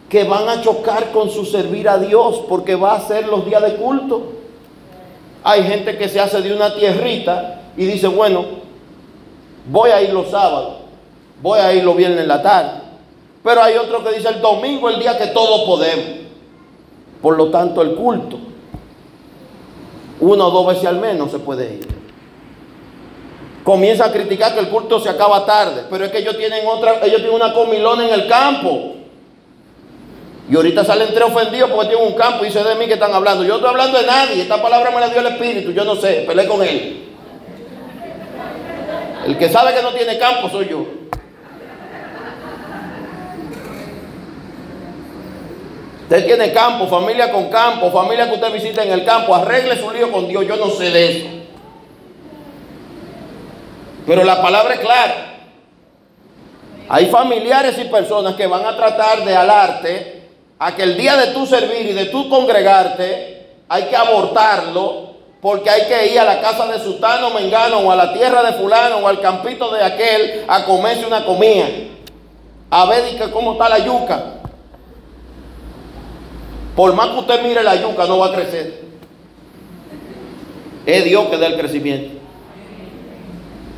que van a chocar con su servir a Dios porque va a ser los días de culto. Hay gente que se hace de una tierrita y dice, bueno, voy a ir los sábados, voy a ir los viernes en la tarde. Pero hay otro que dice el domingo, el día que todos podemos. Por lo tanto, el culto una o dos veces al menos se puede ir. Comienza a criticar que el culto se acaba tarde, pero es que ellos tienen otra, ellos tienen una comilona en el campo. Y ahorita salen tres ofendidos porque tienen un campo y dice de mí que están hablando. Yo estoy hablando de nadie, esta palabra me la dio el Espíritu, yo no sé, peleé con él. El que sabe que no tiene campo soy yo. Usted tiene campo, familia con campo, familia que usted visita en el campo, arregle su lío con Dios. Yo no sé de eso. Pero la palabra es clara. Hay familiares y personas que van a tratar de alarte a que el día de tu servir y de tu congregarte hay que abortarlo porque hay que ir a la casa de Sutano, Mengano o a la tierra de fulano o al campito de aquel a comerse una comida. A ver cómo está la yuca. Por más que usted mire la yuca, no va a crecer. Es Dios que da el crecimiento.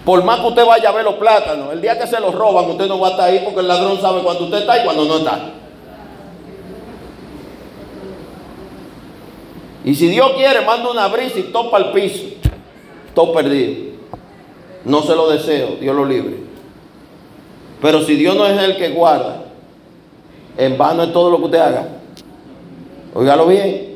Por más que usted vaya a ver los plátanos, el día que se los roban, usted no va a estar ahí porque el ladrón sabe cuando usted está y cuando no está. Y si Dios quiere, manda una brisa y topa el piso. Todo perdido. No se lo deseo, Dios lo libre. Pero si Dios no es el que guarda, en vano es todo lo que usted haga. Óigalo bien.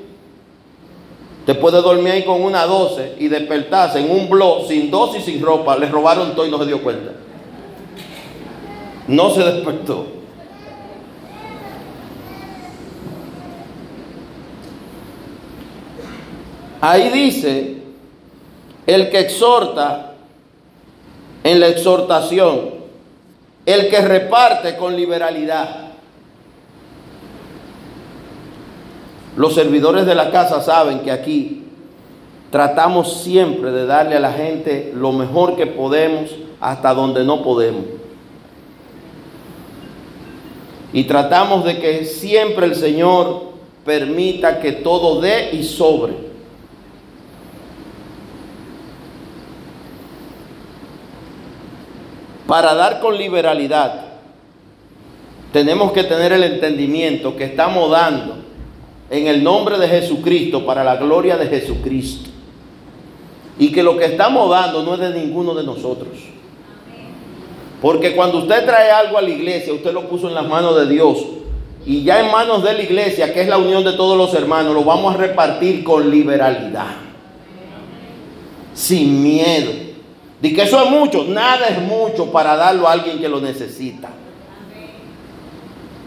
Te puede dormir ahí con una 12 y despertarse en un blog sin dosis y sin ropa. Le robaron todo y no se dio cuenta. No se despertó. Ahí dice, el que exhorta en la exhortación, el que reparte con liberalidad. Los servidores de la casa saben que aquí tratamos siempre de darle a la gente lo mejor que podemos hasta donde no podemos. Y tratamos de que siempre el Señor permita que todo dé y sobre. Para dar con liberalidad, tenemos que tener el entendimiento que estamos dando en el nombre de Jesucristo para la gloria de Jesucristo. Y que lo que estamos dando no es de ninguno de nosotros. Porque cuando usted trae algo a la iglesia, usted lo puso en las manos de Dios. Y ya en manos de la iglesia, que es la unión de todos los hermanos, lo vamos a repartir con liberalidad. Sin miedo. De que eso es mucho, nada es mucho para darlo a alguien que lo necesita.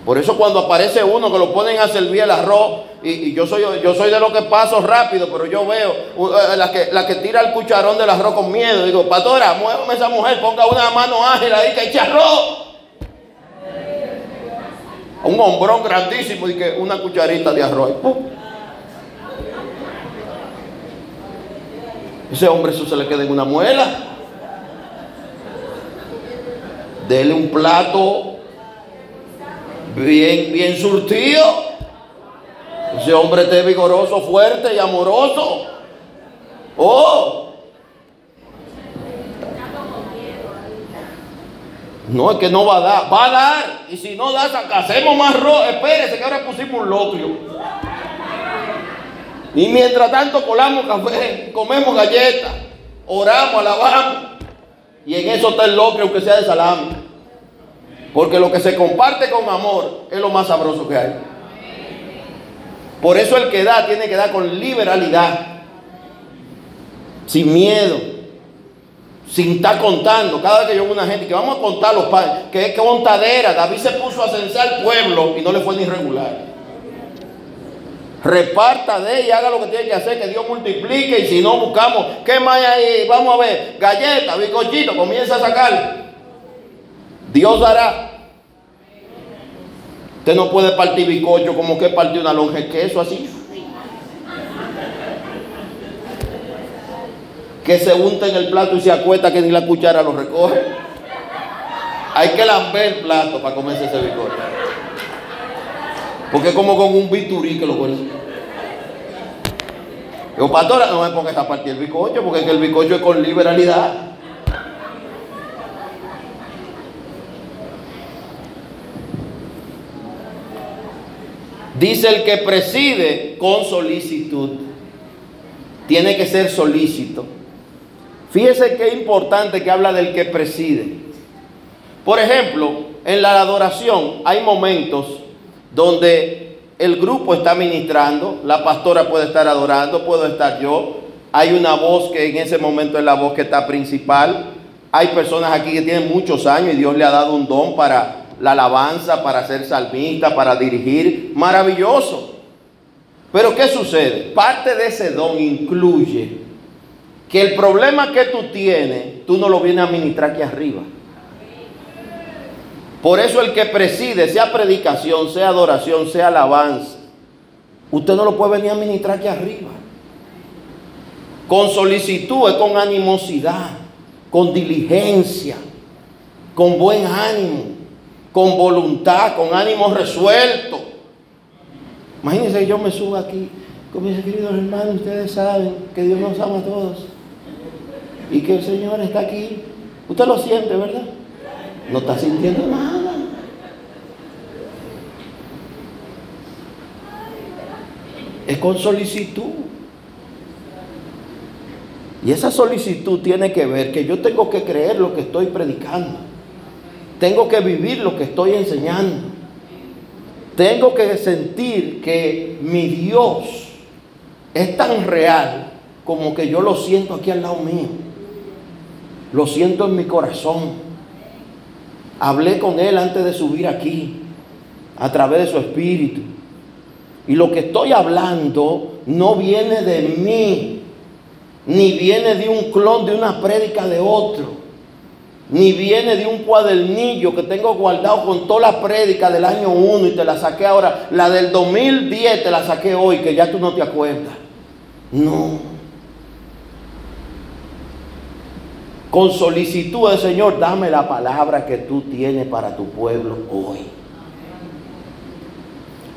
Por eso cuando aparece uno que lo ponen a servir el arroz, y, yo, soy, yo soy de lo que paso rápido, pero yo veo eh, la, que, la que tira el cucharón del arroz con miedo. Digo, pastora, muévame esa mujer, ponga una mano ágil ahí que eche arroz. Un hombrón grandísimo y que una cucharita de arroz. Ese hombre eso se le queda en una muela. Dele un plato bien, bien surtido. Ese hombre esté vigoroso, fuerte y amoroso. Oh. No, es que no va a dar. Va a dar. Y si no da, hacemos más rojo. Espérese que ahora pusimos un locrio. Y mientras tanto colamos café, comemos galletas, oramos, alabamos. Y en eso está el locrio, aunque sea de salami. Porque lo que se comparte con amor es lo más sabroso que hay. Por eso el que da tiene que dar con liberalidad, sin miedo, sin estar contando. Cada vez que yo veo una gente que vamos a contar los padres, que es contadera. David se puso a censar el pueblo y no le fue ni regular. Reparta de y haga lo que tiene que hacer, que Dios multiplique. Y si no, buscamos, ¿qué más hay ahí? Vamos a ver, galletas, bizcochitos, comienza a sacar. Dios hará. Usted no puede partir bicocho como que partió una lonja de queso así. Que se unta en el plato y se acuesta que ni la cuchara lo recoge. Hay que lamber el plato para comerse ese bicocho. Porque es como con un biturí que lo huele. Yo, pastora, no me pongas a partir el bicocho, porque el bicocho es con liberalidad. Dice el que preside con solicitud. Tiene que ser solícito. Fíjese qué importante que habla del que preside. Por ejemplo, en la adoración hay momentos donde el grupo está ministrando, la pastora puede estar adorando, puedo estar yo. Hay una voz que en ese momento es la voz que está principal. Hay personas aquí que tienen muchos años y Dios le ha dado un don para la alabanza, para ser salmista, para dirigir. Maravilloso. Pero ¿qué sucede? Parte de ese don incluye que el problema que tú tienes, tú no lo vienes a ministrar aquí arriba. Por eso el que preside, sea predicación, sea adoración, sea alabanza, usted no lo puede venir a ministrar aquí arriba. Con solicitud, con animosidad, con diligencia, con buen ánimo con voluntad, con ánimo resuelto. Imagínense que yo me subo aquí, como dice, queridos hermanos, ustedes saben que Dios nos ama a todos y que el Señor está aquí. Usted lo siente, ¿verdad? No está sintiendo nada. Es con solicitud. Y esa solicitud tiene que ver que yo tengo que creer lo que estoy predicando. Tengo que vivir lo que estoy enseñando. Tengo que sentir que mi Dios es tan real como que yo lo siento aquí al lado mío. Lo siento en mi corazón. Hablé con Él antes de subir aquí, a través de su espíritu. Y lo que estoy hablando no viene de mí, ni viene de un clon de una prédica de otro ni viene de un cuadernillo que tengo guardado con toda la prédica del año 1 y te la saqué ahora. La del 2010 te la saqué hoy, que ya tú no te acuerdas. No. Con solicitud del Señor, dame la palabra que tú tienes para tu pueblo hoy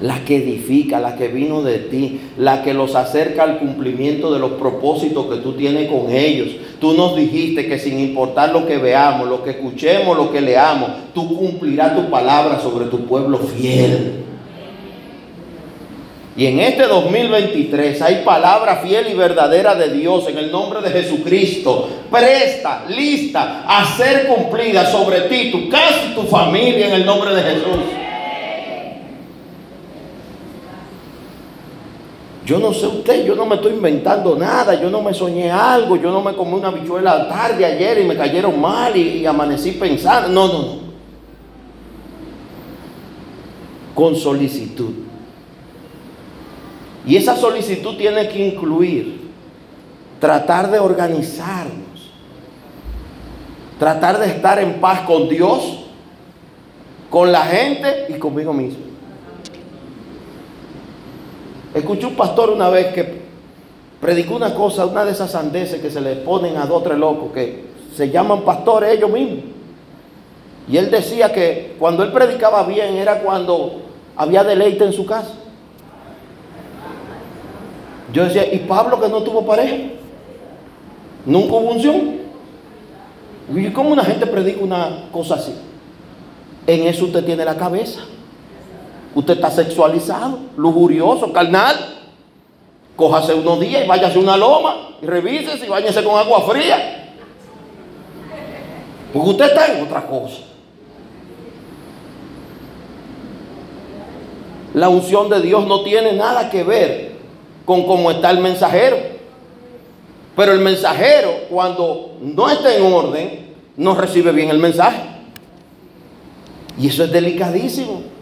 la que edifica, la que vino de ti, la que los acerca al cumplimiento de los propósitos que tú tienes con ellos. Tú nos dijiste que sin importar lo que veamos, lo que escuchemos, lo que leamos, tú cumplirás tu palabra sobre tu pueblo fiel. Y en este 2023 hay palabra fiel y verdadera de Dios en el nombre de Jesucristo, presta, lista a ser cumplida sobre ti, tu casa y tu familia en el nombre de Jesús. Yo no sé usted, yo no me estoy inventando nada, yo no me soñé algo, yo no me comí una bichuela tarde ayer y me cayeron mal y, amanecí pensando. No, no, no. Con solicitud. Y esa solicitud tiene que incluir tratar de organizarnos, tratar de estar en paz con Dios, con la gente y conmigo mismo. Escuché un pastor una vez que predicó una cosa, una de esas sandeces que se le ponen a dos o tres locos que se llaman pastores ellos mismos. Y él decía que cuando él predicaba bien era cuando había deleite en su casa. Yo decía, ¿y Pablo que no tuvo pareja? Nunca hubo unción. ¿Y cómo una gente predica una cosa así? En eso usted tiene la cabeza. Usted está sexualizado, lujurioso, carnal. Cójase unos días y váyase a una loma y revísese y váyase con agua fría. Porque usted está en otra cosa. La unción de Dios no tiene nada que ver con cómo está el mensajero. Pero el mensajero, cuando no está en orden, no recibe bien el mensaje. Y eso es delicadísimo.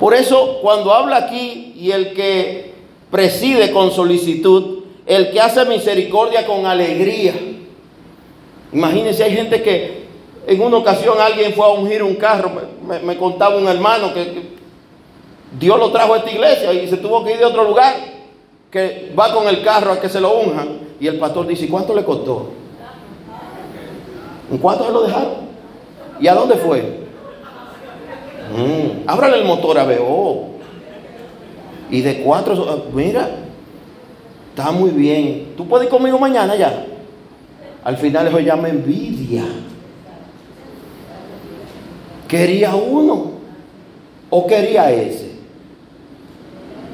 Por eso cuando habla aquí y el que preside con solicitud, el que hace misericordia con alegría. Imagínense, hay gente que en una ocasión alguien fue a ungir un carro, me, contaba un hermano que, Dios lo trajo a esta iglesia y se tuvo que ir de otro lugar, que va con el carro a que se lo unjan. Y el pastor dice, ¿cuánto le costó? ¿En cuánto se lo dejaron? ¿Y a dónde fue? Mm, ábrale el motor a BO. Y de cuatro, ah, mira, está muy bien. ¿Tú puedes ir conmigo mañana ya? Al final eso llama envidia. ¿Quería uno o quería ese?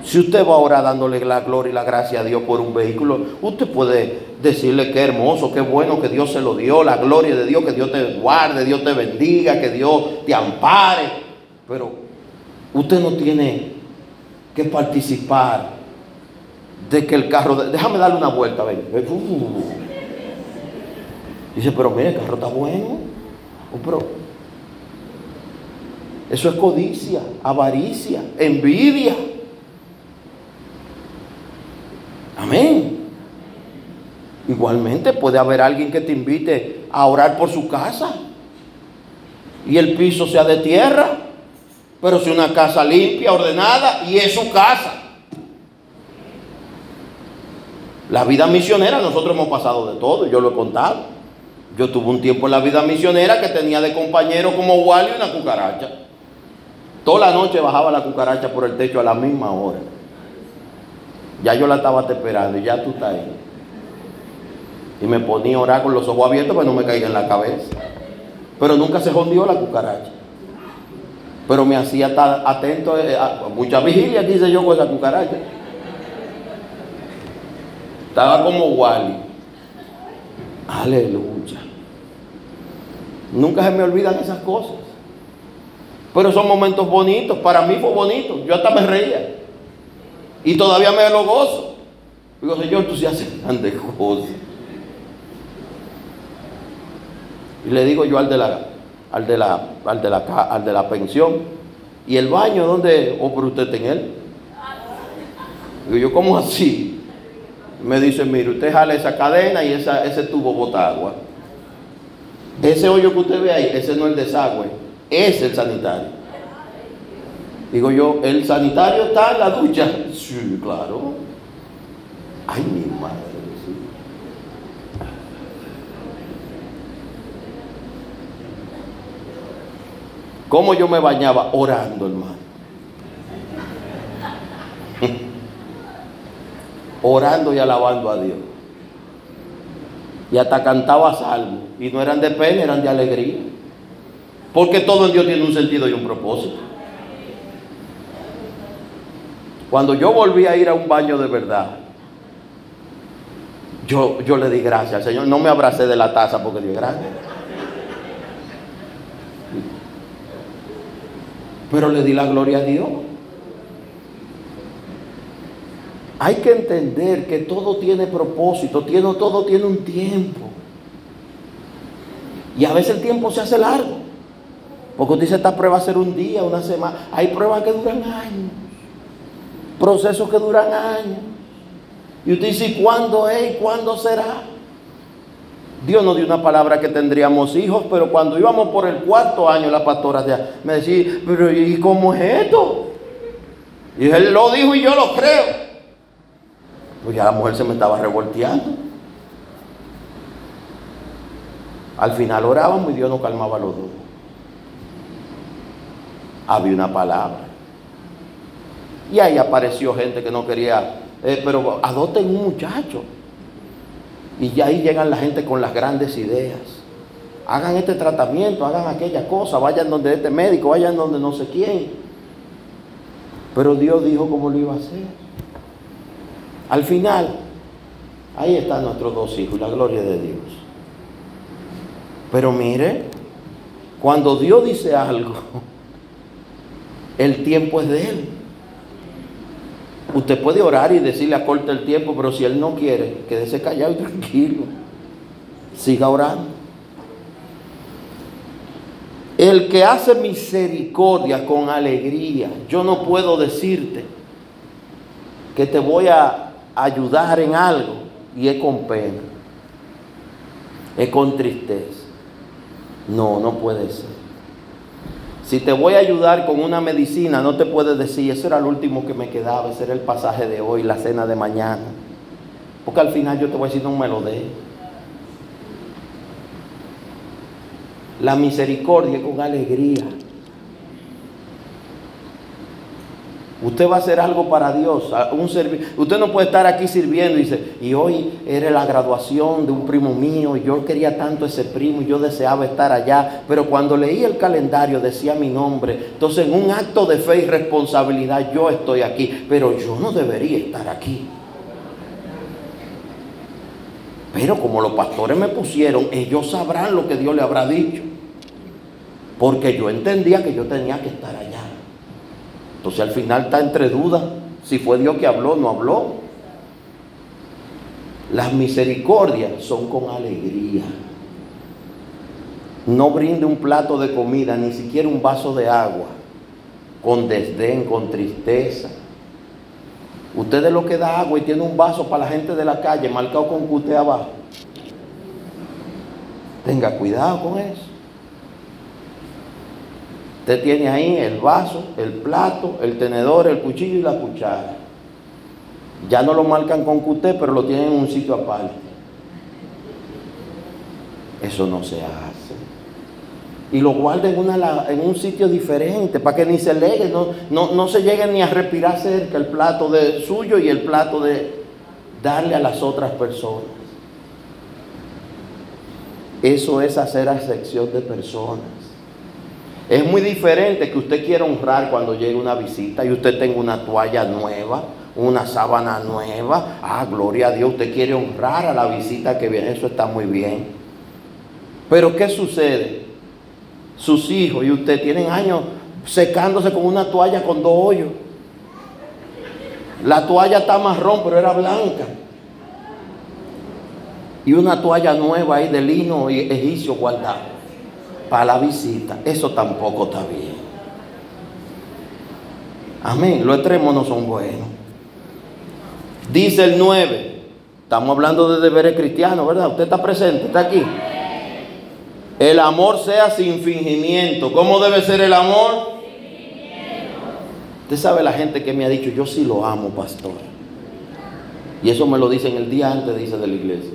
Si usted va ahora dándole la gloria y la gracia a Dios por un vehículo, usted puede decirle que hermoso, qué bueno que Dios se lo dio, la gloria de Dios, que Dios te guarde, Dios te bendiga, que Dios te ampare. Pero usted no tiene que participar de que el carro, déjame darle una vuelta, ven. Dice, pero mire, el carro está bueno. Oh, pero eso es codicia, avaricia, envidia. Amén. Igualmente puede haber alguien que te invite a orar por su casa y el piso sea de tierra pero si una casa limpia, ordenada, y es su casa. La vida misionera, nosotros hemos pasado de todo, yo lo he contado. Yo tuve un tiempo en la vida misionera que tenía de compañero como Wally una cucaracha. Toda la noche bajaba la cucaracha por el techo a la misma hora. Ya yo la estaba esperando y ya tú estás ahí. Y me ponía a orar con los ojos abiertos para no me caiga en la cabeza. Pero nunca se jondió la cucaracha. Pero me hacía estar atento eh, a muchas vigilias, dice yo, con esa cucaracha. Estaba como Wally. Aleluya. Nunca se me olvidan esas cosas. Pero son momentos bonitos. Para mí fue bonito. Yo hasta me reía. Y todavía me lo gozo. Digo, Señor, tú sí haces grandes cosas. Y le digo yo al de la al de la, al de la, al de la pensión. ¿Y el baño dónde? ¿O por usted en él? Digo yo, ¿cómo así? Me dice, mire, usted jala esa cadena y esa, ese tubo bota agua. Ese hoyo que usted ve ahí, ese no es el desagüe, es el sanitario. Digo yo, ¿el sanitario está en la ducha? Sí, claro. Ay, mi madre. ¿Cómo yo me bañaba? Orando, hermano. Orando y alabando a Dios. Y hasta cantaba salmos. Y no eran de pena, eran de alegría. Porque todo en Dios tiene un sentido y un propósito. Cuando yo volví a ir a un baño de verdad, yo, yo le di gracias al Señor. No me abracé de la taza porque Dios es Pero le di la gloria a Dios. Hay que entender que todo tiene propósito, tiene, todo tiene un tiempo. Y a veces el tiempo se hace largo. Porque usted dice, esta prueba ser un día, una semana. Hay pruebas que duran años. Procesos que duran años. Y usted dice, ¿cuándo es? ¿Cuándo será? Dios nos dio una palabra que tendríamos hijos, pero cuando íbamos por el cuarto año, la pastora me decía, pero ¿y cómo es esto? Y él lo dijo y yo lo creo. Pues ya la mujer se me estaba revolteando. Al final orábamos y Dios nos calmaba los dos. Había una palabra. Y ahí apareció gente que no quería, eh, pero adopten un muchacho. Y ya ahí llegan la gente con las grandes ideas. Hagan este tratamiento, hagan aquella cosa, vayan donde este médico, vayan donde no sé quién. Pero Dios dijo cómo lo iba a hacer. Al final, ahí están nuestros dos hijos, la gloria de Dios. Pero mire, cuando Dios dice algo, el tiempo es de Él. Usted puede orar y decirle acorte el tiempo, pero si Él no quiere, quédese callado y tranquilo. Siga orando. El que hace misericordia con alegría, yo no puedo decirte que te voy a ayudar en algo y es con pena, es con tristeza. No, no puede ser. Si te voy a ayudar con una medicina, no te puedes decir, eso era el último que me quedaba, ese era el pasaje de hoy, la cena de mañana. Porque al final yo te voy a decir, no me lo dé. La misericordia con alegría. Usted va a hacer algo para Dios. Un Usted no puede estar aquí sirviendo y dice, y hoy era la graduación de un primo mío, y yo quería tanto ese primo, y yo deseaba estar allá, pero cuando leí el calendario decía mi nombre. Entonces, en un acto de fe y responsabilidad, yo estoy aquí, pero yo no debería estar aquí. Pero como los pastores me pusieron, ellos sabrán lo que Dios le habrá dicho. Porque yo entendía que yo tenía que estar allá. Entonces al final está entre dudas si fue Dios que habló o no habló. Las misericordias son con alegría. No brinde un plato de comida, ni siquiera un vaso de agua, con desdén, con tristeza. Usted es lo que da agua y tiene un vaso para la gente de la calle marcado con usted abajo. Tenga cuidado con eso. Usted tiene ahí el vaso, el plato, el tenedor, el cuchillo y la cuchara. Ya no lo marcan con usted, pero lo tienen en un sitio aparte. Eso no se hace. Y lo guarda en, un sitio diferente para que ni se legue, no, no, no se llegue ni a respirar cerca el plato de suyo y el plato de darle a las otras personas. Eso es hacer acepción de personas. Es muy diferente que usted quiera honrar cuando llegue una visita y usted tenga una toalla nueva, una sábana nueva. Ah, gloria a Dios, usted quiere honrar a la visita que viene, eso está muy bien. Pero ¿qué sucede? Sus hijos y usted tienen años secándose con una toalla con dos hoyos. La toalla está marrón, pero era blanca. Y una toalla nueva ahí de lino egipcio guardada. Para la visita, eso tampoco está bien. Amén, los extremos no son buenos. Dice el 9, estamos hablando de deberes cristianos, ¿verdad? Usted está presente, está aquí. El amor sea sin fingimiento. ¿Cómo debe ser el amor? Usted sabe la gente que me ha dicho, yo sí lo amo, pastor. Y eso me lo dicen el día antes, dice de la iglesia.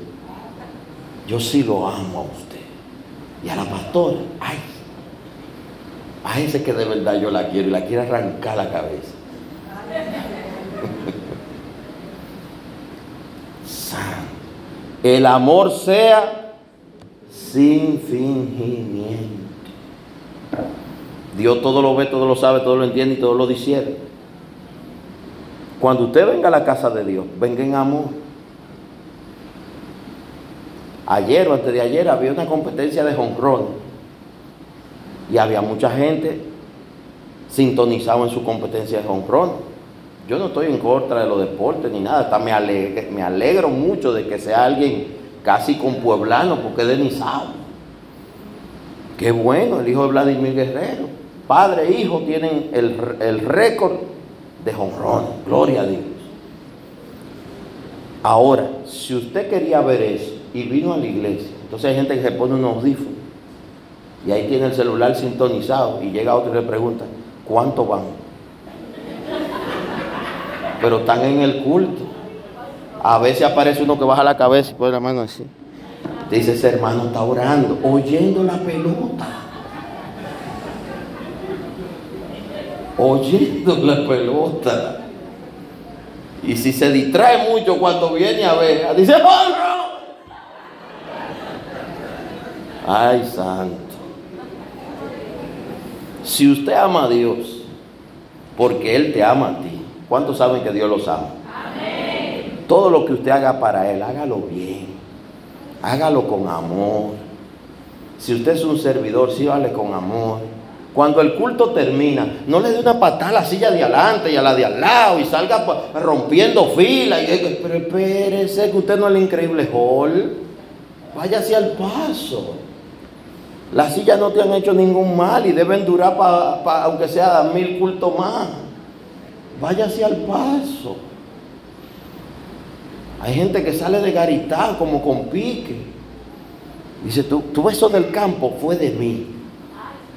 Yo sí lo amo a usted. Y a la pastora, ay, a ese que de verdad yo la quiero y la quiero arrancar la cabeza. El amor sea sin fingimiento. Dios todo lo ve, todo lo sabe, todo lo entiende y todo lo dice. Cuando usted venga a la casa de Dios, venga en amor. Ayer o antes de ayer había una competencia de jonrón y había mucha gente sintonizada en su competencia de jonrón. Yo no estoy en contra de los deportes ni nada, hasta me me alegro mucho de que sea alguien casi con pueblano, porque es de Nizao. Qué bueno, el hijo de Vladimir Guerrero. Padre e hijo tienen el, el récord de jonrón. Gloria a Dios. Ahora, si usted quería ver eso y vino a la iglesia, entonces hay gente que se pone un audífono y ahí tiene el celular sintonizado y llega otro y le pregunta, ¿cuánto van? Pero están en el culto. A veces aparece uno que baja la cabeza y pone la mano así. Dice, ese hermano está orando, oyendo la pelota. Oyendo la pelota. Y si se distrae mucho cuando viene a ver, dice, ¡Oh, Ay, santo. Si usted ama a Dios, porque Él te ama a ti, ¿cuántos saben que Dios los ama? Todo lo que usted haga para Él, hágalo bien. Hágalo con amor. Si usted es un servidor, sí vale con amor. Cuando el culto termina, no le dé una patada a la silla de adelante y a la de al lado y salga rompiendo fila. Y, pero espérese, que usted no es el increíble hall. Váyase al paso. Las sillas no te han hecho ningún mal y deben durar para, aunque sea mil cultos más. Váyase al paso. Hay gente que sale de garitá como con pique. Dice, tú, tú eso del campo fue de mí.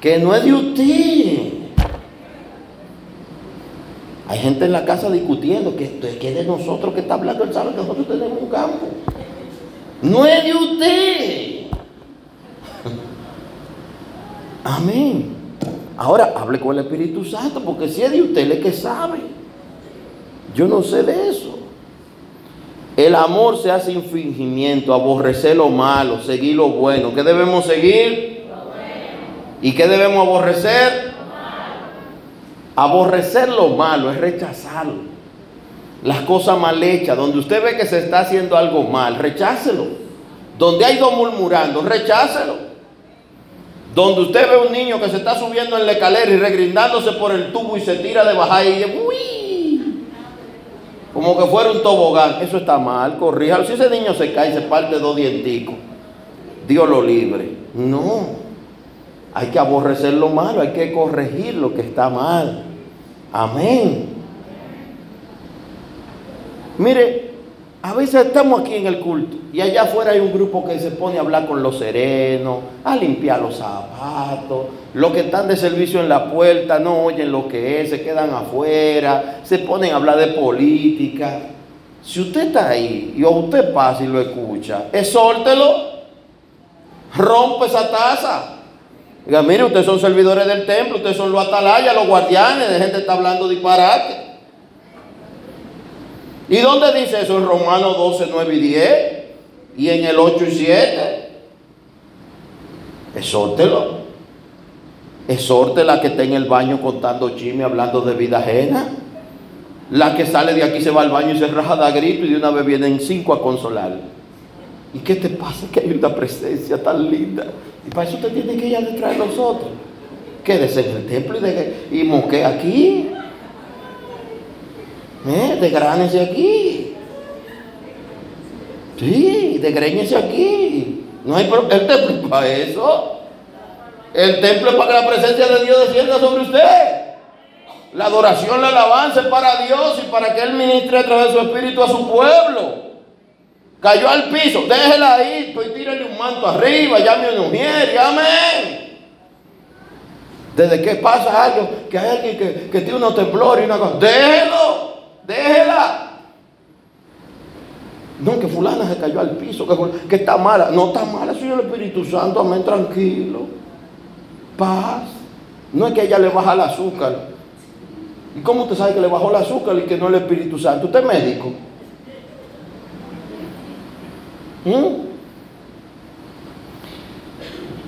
Que no es de usted. Hay gente en la casa discutiendo que, que es de nosotros que está hablando. Él sabe que nosotros tenemos un campo. No es de usted. Amén. Ahora hable con el Espíritu Santo, porque si es de usted, es que sabe. Yo no sé de eso. El amor se hace sin fingimiento, aborrecer lo malo, seguir lo bueno. ¿Qué debemos seguir? Lo bueno. ¿Y qué debemos aborrecer? Aborrecer lo malo es rechazarlo. Las cosas mal hechas, donde usted ve que se está haciendo algo mal, rechácelo. Donde hay dos murmurando, rechácelo. Donde usted ve un niño que se está subiendo en la escalera y regrindándose por el tubo y se tira de bajar y uy, como que fuera un tobogán. Eso está mal, corríjalo. Si ese niño se cae y se parte dos dienticos, Dios lo libre. No, hay que aborrecer lo malo, hay que corregir lo que está mal. Amén. Mire, a veces estamos aquí en el culto y allá afuera hay un grupo que se pone a hablar con los serenos, a limpiar los zapatos. Los que están de servicio en la puerta no oyen lo que es, se quedan afuera, se ponen a hablar de política. Si usted está ahí y usted pasa y lo escucha, exhórtelo, rompe esa taza. Diga, mire, ustedes son servidores del templo, ustedes son los atalayas, los guardianes, de gente que está hablando disparate. ¿Y dónde dice eso? En Romanos 12, 9 y 10. Y en el 8 y 7. Exhórtelo. Exhorte la que está en el baño contando chisme, hablando de vida ajena. La que sale de aquí se va al baño y se raja de grito y de una vez vienen cinco a consolar. ¿Y qué te pasa? Que hay una presencia tan linda. Y para eso usted tiene que ir detrás de nosotros. Quédese en el templo y, de, y moque aquí. ¿Eh? Aquí. Sí, degréñese aquí. No hay el templo para eso. El templo es para que la presencia de Dios descienda sobre usted. La adoración, la alabanza es para Dios y para que Él ministre a través de su espíritu a su pueblo. Cayó al piso, déjela ahí, pues tírale un manto arriba, llame a una mujer, amén. Desde que pasa algo, que hay alguien que, que tiene unos temblores y una cosa, déjelo, déjela. No, que fulana se cayó al piso, que, está mala. No está mala, Señor Espíritu Santo, amén, tranquilo. Paz. No es que ella le baja el azúcar. ¿Y cómo usted sabe que le bajó el azúcar y que no el Espíritu Santo? ¿Usted es médico? ¿Mm?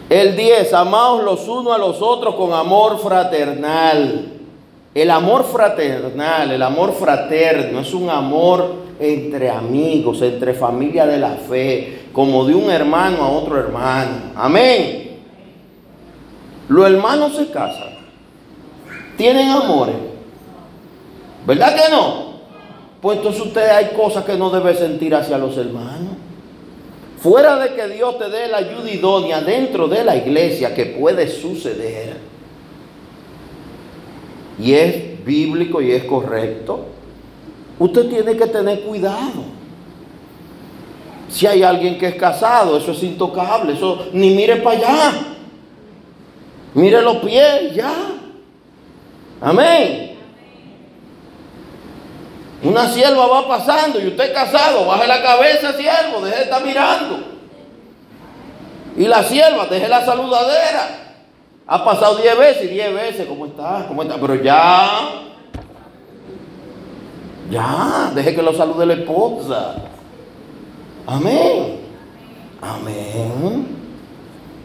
El 10, amaos los unos a los otros con amor fraternal. El amor fraternal, el amor fraterno es un amor entre amigos, entre familia de la fe, como de un hermano a otro hermano. Amén. Los hermanos se casan, tienen amores, ¿Verdad que no? Pues entonces usted hay cosas que no debe sentir hacia los hermanos. Fuera de que Dios te dé la ayuda idónea dentro de la iglesia que puede suceder. Y es bíblico y es correcto. Usted tiene que tener cuidado. Si hay alguien que es casado, eso es intocable. Eso ni mire para allá. Mire los pies, ya. Amén. Una sierva va pasando y usted casado, baje la cabeza, siervo, deje de estar mirando. Y la sierva, deje la saludadera. Ha pasado diez veces y diez veces, ¿cómo está? ¿Cómo está? Pero ya, ya, deje que lo salude la esposa. Amén. Amén.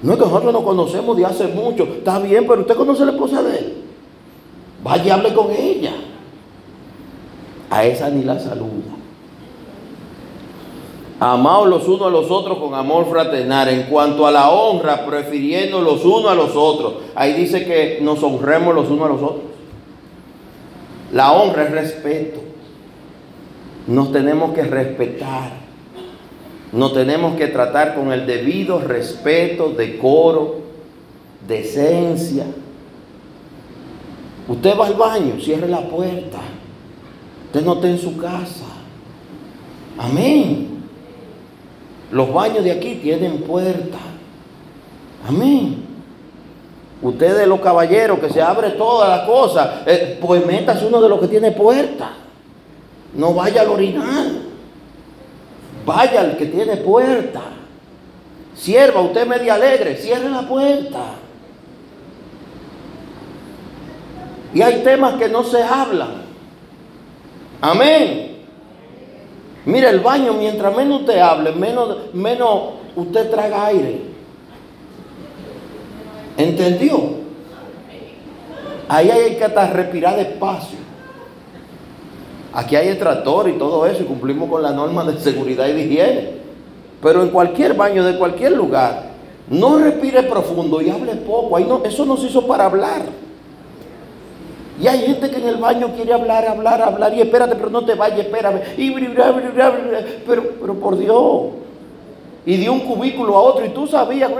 No es que nosotros nos conocemos de hace mucho. Está bien, pero usted conoce la esposa de él. Vaya y hable con ella a esa ni la saluda. Amaos los unos a los otros con amor fraternal. En cuanto a la honra, prefiriendo los unos a los otros. Ahí dice que nos honremos los unos a los otros. La honra es respeto. Nos tenemos que respetar. Nos tenemos que tratar con el debido respeto, decoro, decencia. Usted va al baño, cierre la puerta. Usted no está en su casa. Amén. Los baños de aquí tienen puerta. Amén. Ustedes los caballeros que se abre todas las cosas, eh, pues métase uno de los que tiene puerta. No vaya al original. Vaya al que tiene puerta. Sierva, usted media alegre, cierre la puerta. Y hay temas que no se hablan. Amén. Mira, el baño, mientras menos usted hable, menos, menos usted traga aire. ¿Entendió? Ahí hay que hasta respirar despacio. Aquí hay extractor y todo eso y cumplimos con las normas de seguridad y de higiene. Pero en cualquier baño de cualquier lugar, no respire profundo y hable poco. Ahí no, eso no se hizo para hablar. Y hay gente que en el baño quiere hablar, hablar, hablar, y espérate, pero no te vayas, espérame. Y pero, pero por Dios. Y de un cubículo a otro, y tú sabías.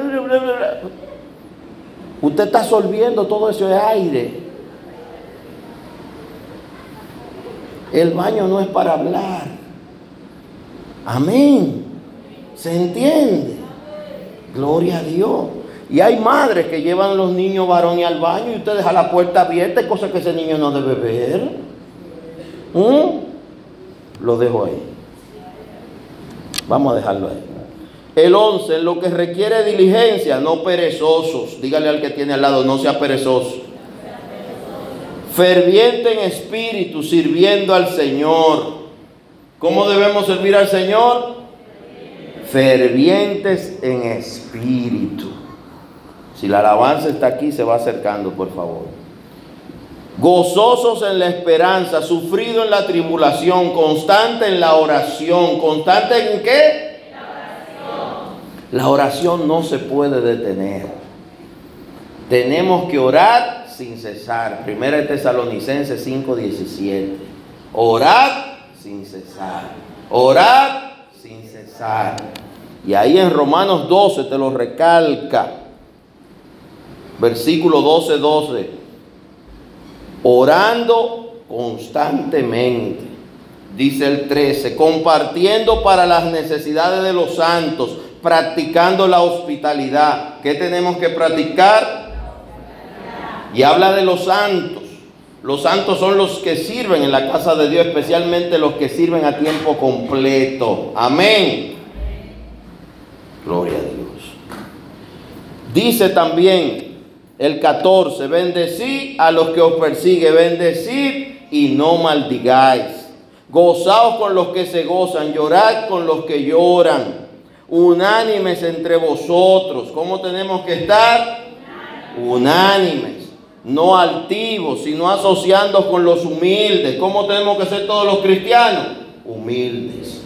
Usted está absorbiendo todo ese aire. El baño no es para hablar. Amén. ¿Se entiende? Gloria a Dios. Y hay madres que llevan los niños varones al baño y usted deja la puerta abierta, cosa que ese niño no debe ver. ¿Mm? Lo dejo ahí. Vamos a dejarlo ahí. El 11, lo que requiere diligencia, no perezosos. Dígale al que tiene al lado, no sea perezoso. Ferviente en espíritu, sirviendo al Señor. ¿Cómo debemos servir al Señor? Fervientes en espíritu. Si la alabanza está aquí, se va acercando, por favor. Gozosos en la esperanza, sufrido en la tribulación, constante en la oración. ¿Constante en qué? La oración. La oración no se puede detener. Tenemos que orar sin cesar. Primera de Tesalonicenses 5:17. Orad sin cesar. Orad sin cesar. Y ahí en Romanos 12 te lo recalca Versículo 12, 12. Orando constantemente. Dice el 13, compartiendo para las necesidades de los santos, practicando la hospitalidad. ¿Qué tenemos que practicar? Y habla de los santos. Los santos son los que sirven en la casa de Dios, especialmente los que sirven a tiempo completo. Amén. Gloria a Dios. Dice también el 14, bendecid a los que os persigue, bendecid y no maldigáis. Gozaos con los que se gozan, llorad con los que lloran. Unánimes entre vosotros. ¿Cómo tenemos que estar? Unánimes no altivos, sino asociando con los humildes. ¿Cómo tenemos que ser todos los cristianos? Humildes.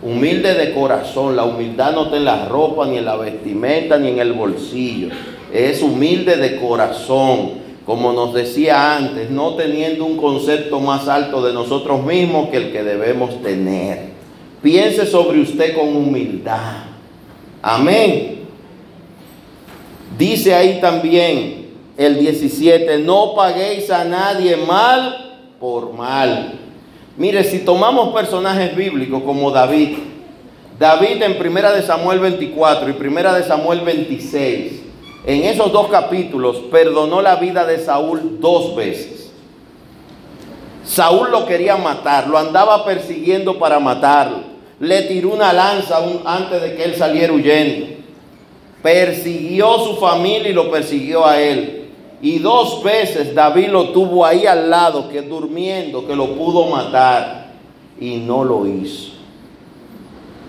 Humildes de corazón. La humildad no está en la ropa, ni en la vestimenta, ni en el bolsillo. Es humilde de corazón. Como nos decía antes, no teniendo un concepto más alto de nosotros mismos que el que debemos tener. Piense sobre usted con humildad. Amén. Dice ahí también, el 17, no paguéis a nadie mal por mal. Mire, si tomamos personajes bíblicos como David, David en Primera de Samuel 24 y Primera de Samuel 26, en esos dos capítulos perdonó la vida de Saúl dos veces. Saúl lo quería matar, lo andaba persiguiendo para matarlo. Le tiró una lanza antes de que él saliera huyendo. Persiguió su familia y lo persiguió a él. Y dos veces David lo tuvo ahí al lado, que durmiendo, que lo pudo matar. Y no lo hizo.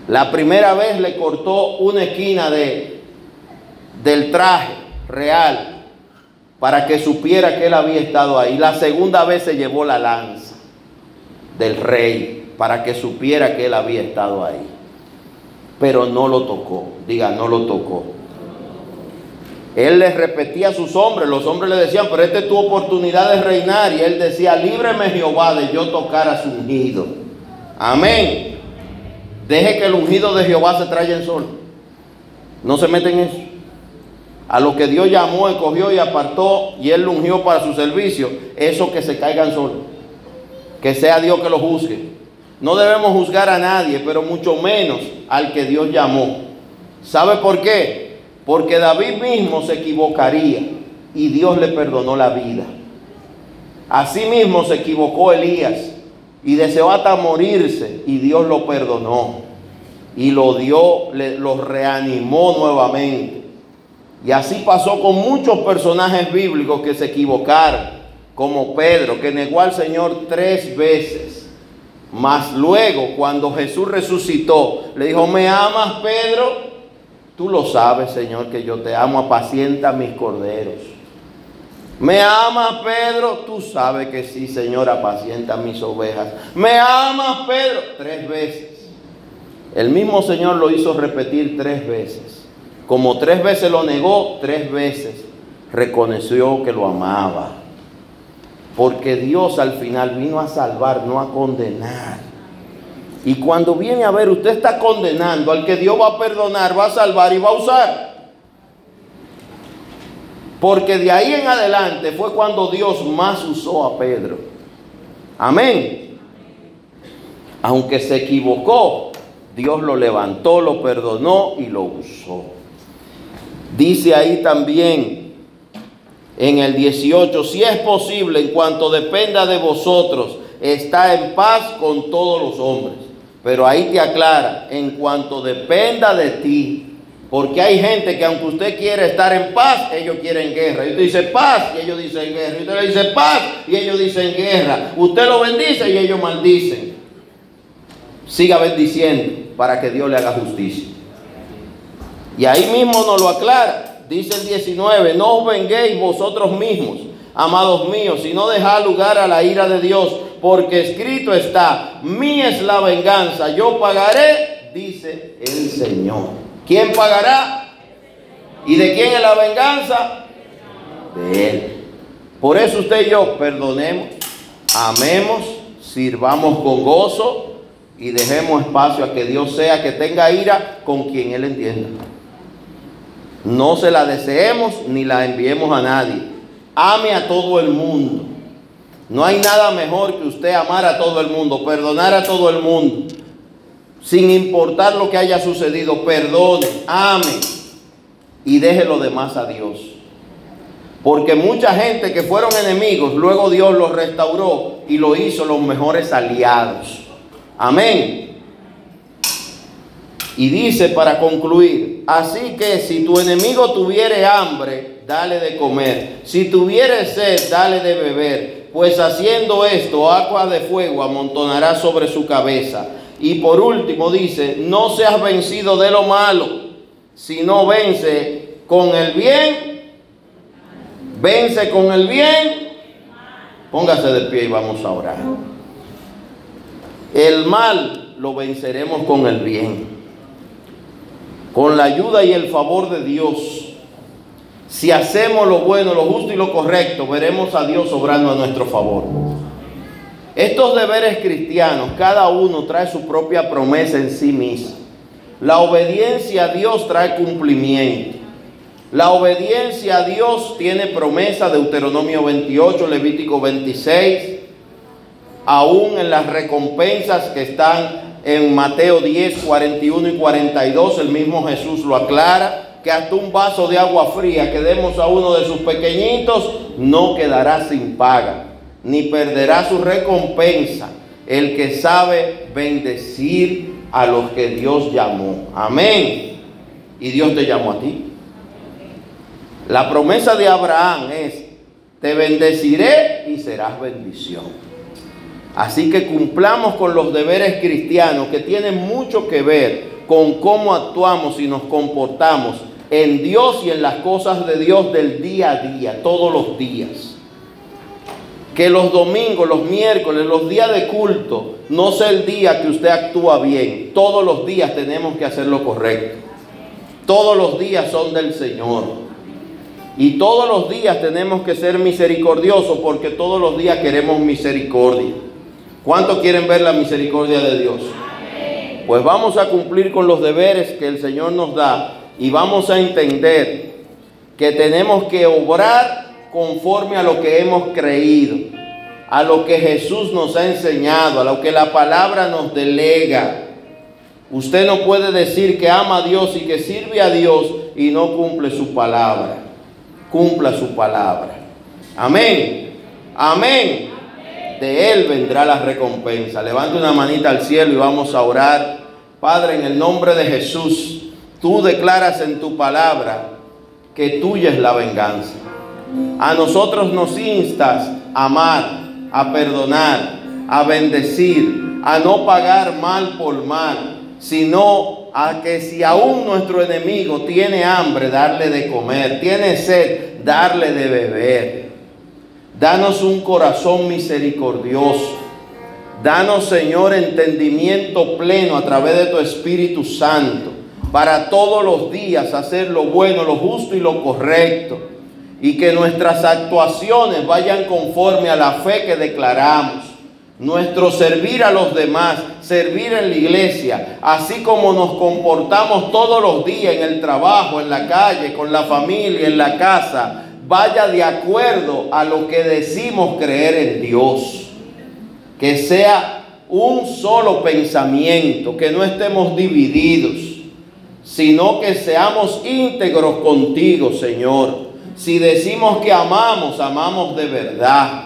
La primera vez le cortó una esquina de, del traje real para que supiera que él había estado ahí. La segunda vez se llevó la lanza del rey para que supiera que él había estado ahí. Pero no lo tocó. Diga, no lo tocó. Él les repetía a sus hombres, los hombres le decían, pero esta es tu oportunidad de reinar. Y él decía, líbreme Jehová de yo tocar a su ungido. Amén. Deje que el ungido de Jehová se traiga en sol. No se meten en eso. A lo que Dios llamó, escogió y apartó y él ungió para su servicio, eso que se caiga en sol. Que sea Dios que lo juzgue. No debemos juzgar a nadie, pero mucho menos al que Dios llamó. ¿Sabe por qué? Porque David mismo se equivocaría y Dios le perdonó la vida. Asimismo se equivocó Elías y deseó hasta morirse y Dios lo perdonó y lo dio, lo reanimó nuevamente. Y así pasó con muchos personajes bíblicos que se equivocaron, como Pedro, que negó al Señor tres veces. Mas luego, cuando Jesús resucitó, le dijo, ¿me amas, Pedro? Tú lo sabes, Señor, que yo te amo, apacienta mis corderos. ¿Me amas, Pedro? Tú sabes que sí, Señor, apacienta mis ovejas. ¿Me amas, Pedro? Tres veces. El mismo Señor lo hizo repetir tres veces. Como tres veces lo negó, tres veces reconoció que lo amaba. Porque Dios al final vino a salvar, no a condenar. Y cuando viene a ver, usted está condenando al que Dios va a perdonar, va a salvar y va a usar. Porque de ahí en adelante fue cuando Dios más usó a Pedro. Amén. Aunque se equivocó, Dios lo levantó, lo perdonó y lo usó. Dice ahí también en el 18, si es posible, en cuanto dependa de vosotros, está en paz con todos los hombres. Pero ahí te aclara, en cuanto dependa de ti, porque hay gente que aunque usted quiere estar en paz, ellos quieren guerra. Y usted dice paz y ellos dicen guerra. Y usted le dice paz y ellos dicen guerra. Usted lo bendice y ellos maldicen. Siga bendiciendo para que Dios le haga justicia. Y ahí mismo nos lo aclara. Dice el 19, no os venguéis vosotros mismos, amados míos, sino dejad lugar a la ira de Dios porque escrito está, mí es la venganza, yo pagaré, dice el Señor. ¿Quién pagará? ¿Y de quién es la venganza? De Él. Por eso usted y yo perdonemos, amemos, sirvamos con gozo y dejemos espacio a que Dios sea que tenga ira con quien Él entienda. No se la deseemos ni la enviemos a nadie. Ame a todo el mundo. No hay nada mejor que usted amar a todo el mundo, perdonar a todo el mundo, sin importar lo que haya sucedido. Perdone, ame y deje lo demás a Dios. Porque mucha gente que fueron enemigos, luego Dios los restauró y lo hizo los mejores aliados. Amén. Y dice para concluir, así que si tu enemigo tuviere hambre, dale de comer. Si tuviere sed, dale de beber. Pues haciendo esto, agua de fuego amontonará sobre su cabeza. Y por último dice, no seas vencido de lo malo, sino vence con el bien. Vence con el bien. Póngase de pie y vamos a orar. El mal lo venceremos con el bien con la ayuda y el favor de Dios, si hacemos lo bueno, lo justo y lo correcto, veremos a Dios obrando a nuestro favor. Estos deberes cristianos, cada uno trae su propia promesa en sí mismo. La obediencia a Dios trae cumplimiento. La obediencia a Dios tiene promesa, Deuteronomio 28, Levítico 26, aún en las recompensas que están en Mateo 10, 41 y 42, el mismo Jesús lo aclara, que hasta un vaso de agua fría que demos a uno de sus pequeñitos no quedará sin paga, ni perderá su recompensa el que sabe bendecir a los que Dios llamó. Amén. Y Dios te llamó a ti. La promesa de Abraham es, te bendeciré y serás bendición. Así que cumplamos con los deberes cristianos que tienen mucho que ver con cómo actuamos y nos comportamos en Dios y en las cosas de Dios del día a día, todos los días. Que los domingos, los miércoles, los días de culto, no sea el día que usted actúa bien. Todos los días tenemos que hacer lo correcto. Todos los días son del Señor. Y todos los días tenemos que ser misericordiosos porque todos los días queremos misericordia. ¿Cuántos quieren ver la misericordia de Dios? Pues vamos a cumplir con los deberes que el Señor nos da y vamos a entender que tenemos que obrar conforme a lo que hemos creído, a lo que Jesús nos ha enseñado, a lo que la palabra nos delega. Usted no puede decir que ama a Dios y que sirve a Dios y no cumple su palabra. Cumpla su palabra. Amén. Amén de Él vendrá la recompensa. Levante una manita al cielo y vamos a orar. Padre, en el nombre de Jesús, tú declaras en tu palabra que tuya es la venganza. A nosotros nos instas a amar, a perdonar, a bendecir, a no pagar mal por mal, sino a que si aún nuestro enemigo tiene hambre, darle de comer, tiene sed, darle de beber. Danos un corazón misericordioso. Danos, Señor, entendimiento pleno a través de tu Espíritu Santo para todos los días hacer lo bueno, lo justo y lo correcto. Y que nuestras actuaciones vayan conforme a la fe que declaramos. Nuestro servir a los demás, servir en la iglesia, así como nos comportamos todos los días en el trabajo, en la calle, con la familia, en la casa, vaya de acuerdo a lo que decimos creer en Dios. Que sea un solo pensamiento, que no estemos divididos, sino que seamos íntegros contigo, Señor. Si decimos que amamos, amamos de verdad.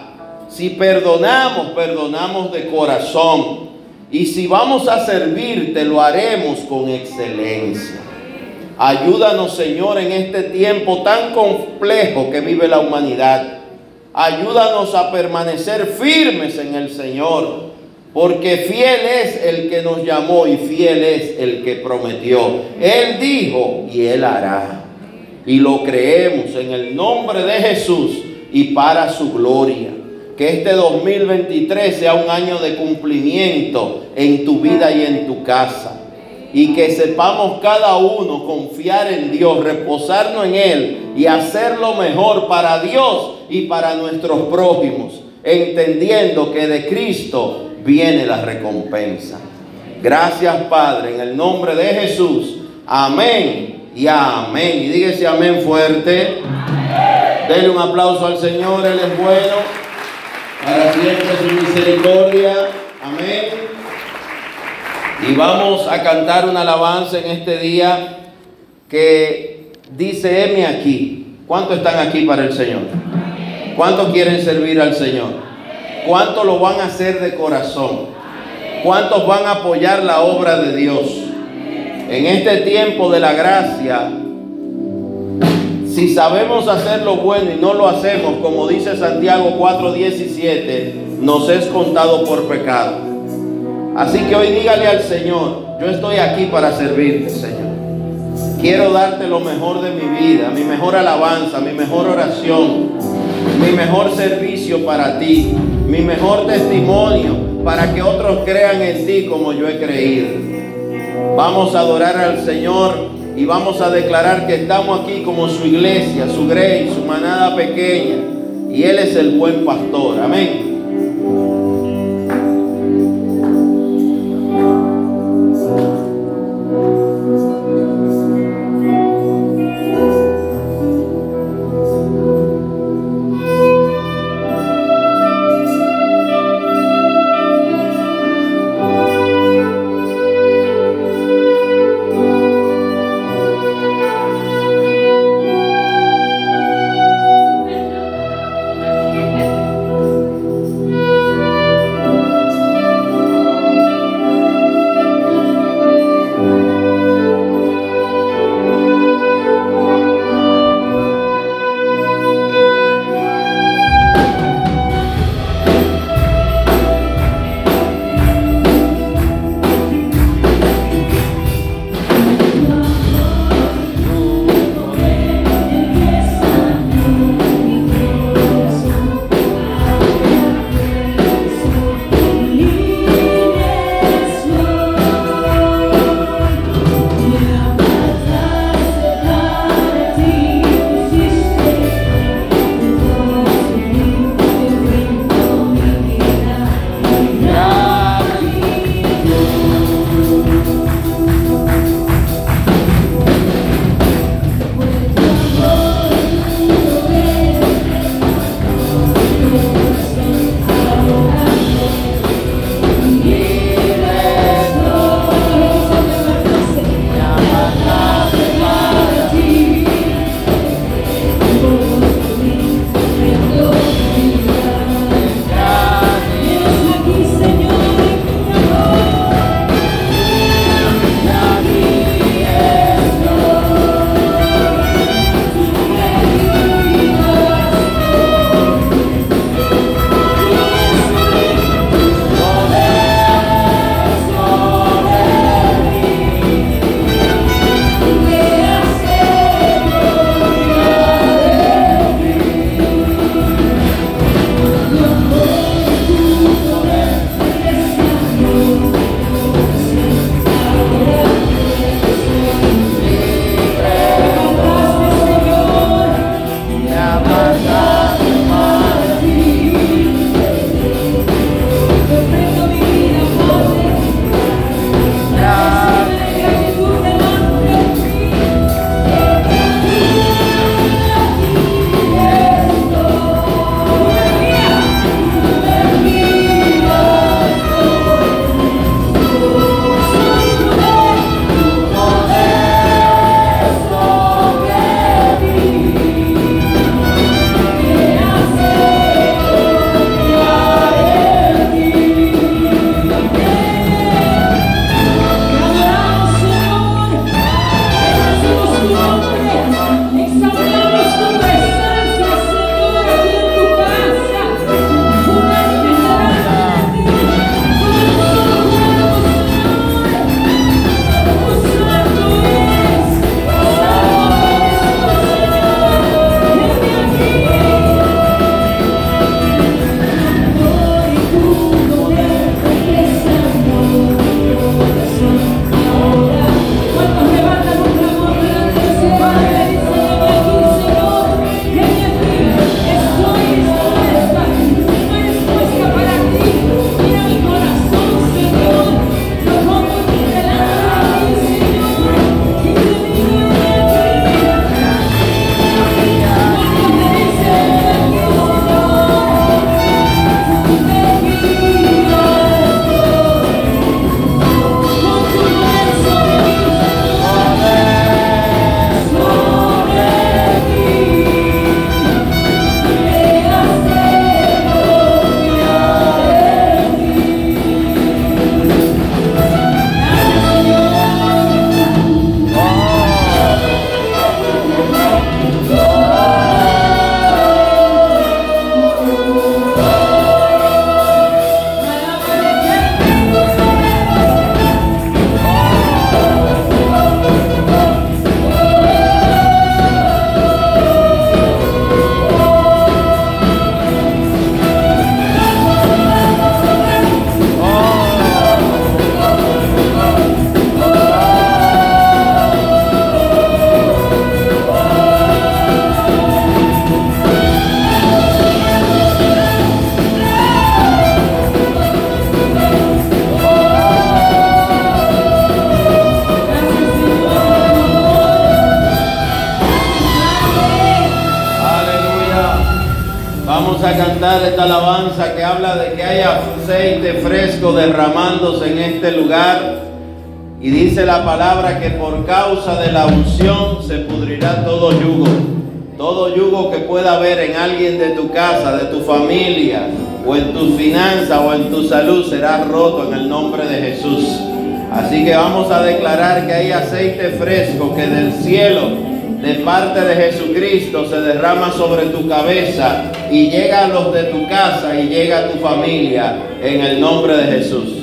Si perdonamos, perdonamos de corazón. Y si vamos a servirte, lo haremos con excelencia. Ayúdanos, Señor, en este tiempo tan complejo que vive la humanidad. Ayúdanos a permanecer firmes en el Señor, porque fiel es el que nos llamó y fiel es el que prometió. Él dijo y Él hará. Y lo creemos en el nombre de Jesús y para su gloria. Que este 2023 sea un año de cumplimiento en tu vida y en tu casa y que sepamos cada uno confiar en Dios, reposarnos en Él y hacer lo mejor para Dios y para nuestros prójimos, entendiendo que de Cristo viene la recompensa. Gracias Padre, en el nombre de Jesús. Amén y amén. Y dígase amén fuerte. Denle un aplauso al Señor, Él es bueno. Para siempre su misericordia. Amén. Y vamos a cantar una alabanza en este día que dice, heme aquí. ¿Cuántos están aquí para el Señor? ¿Cuántos quieren servir al Señor? ¿Cuántos lo van a hacer de corazón? ¿Cuántos van a apoyar la obra de Dios? En este tiempo de la gracia, si sabemos hacer lo bueno y no lo hacemos, como dice Santiago 4:17, nos es contado por pecado. Así que hoy dígale al Señor, yo estoy aquí para servirte, Señor. Quiero darte lo mejor de mi vida, mi mejor alabanza, mi mejor oración, mi mejor servicio para ti, mi mejor testimonio para que otros crean en ti como yo he creído. Vamos a adorar al Señor y vamos a declarar que estamos aquí como su iglesia, su grey, su manada pequeña. Y Él es el buen pastor. Amén. Causa de la unción se pudrirá todo yugo. Todo yugo que pueda haber en alguien de tu casa, de tu familia, o en tus finanzas, o en tu salud, será roto en el nombre de Jesús. Así que vamos a declarar que hay aceite fresco que del cielo de parte de Jesucristo se derrama sobre tu cabeza y llega a los de tu casa y llega a tu familia en el nombre de Jesús.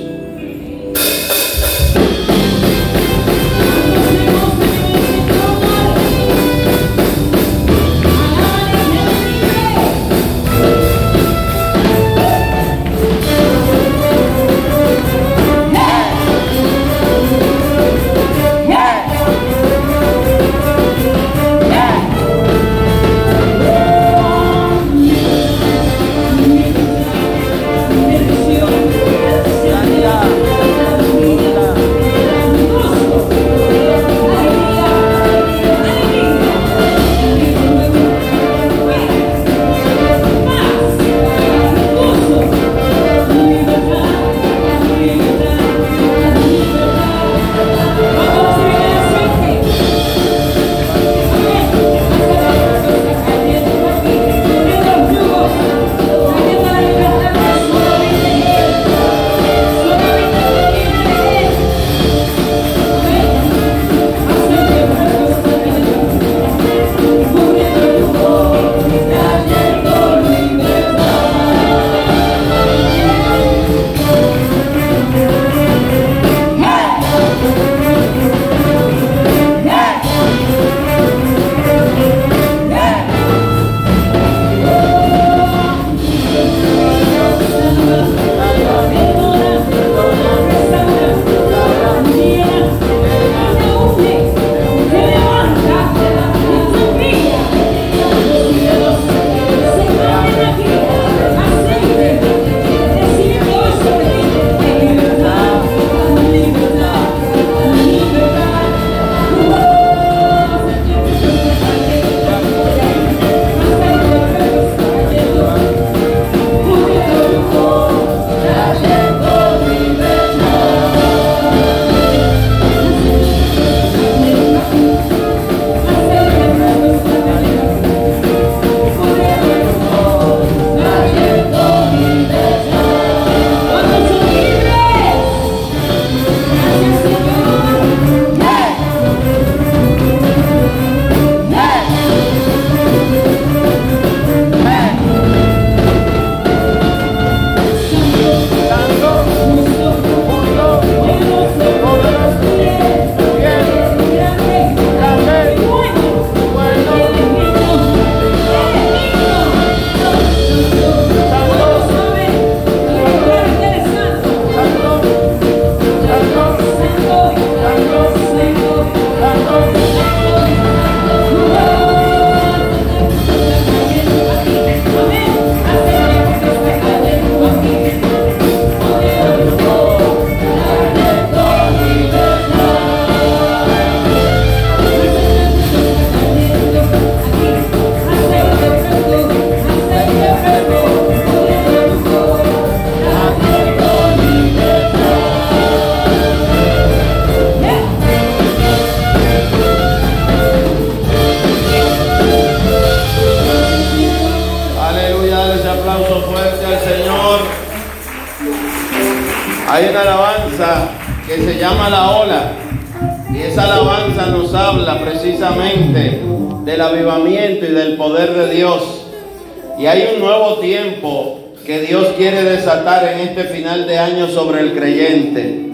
Sobre el creyente.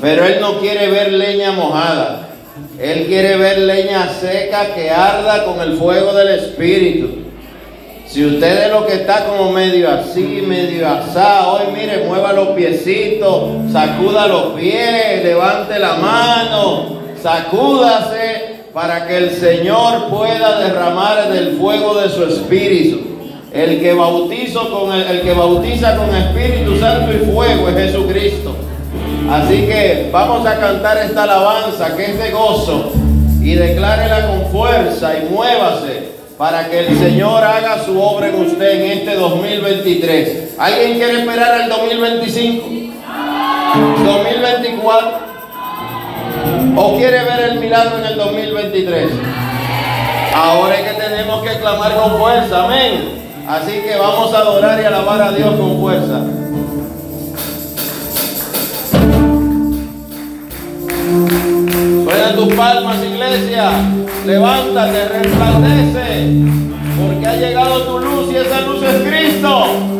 Pero Él no quiere ver leña mojada. Él quiere ver leña seca que arda con el fuego del Espíritu. Si usted es lo que está como medio así, medio asado, hoy mire, mueva los piecitos, sacuda los pies, levante la mano, sacúdase para que el Señor pueda derramar del fuego de su Espíritu. El que, con el, que bautiza con Espíritu Santo y fuego es Jesucristo. Así que vamos a cantar esta alabanza que es de gozo y declárela con fuerza y muévase para que el Señor haga su obra en usted en este 2023. ¿Alguien quiere esperar al 2025? 2024. ¿O quiere ver el milagro en el 2023? Ahora es que tenemos que clamar con fuerza, amén. Así que vamos a adorar y alabar a Dios con fuerza. Suenan tus palmas, iglesia. Levántate, resplandece. Porque ha llegado tu luz y esa luz es Cristo.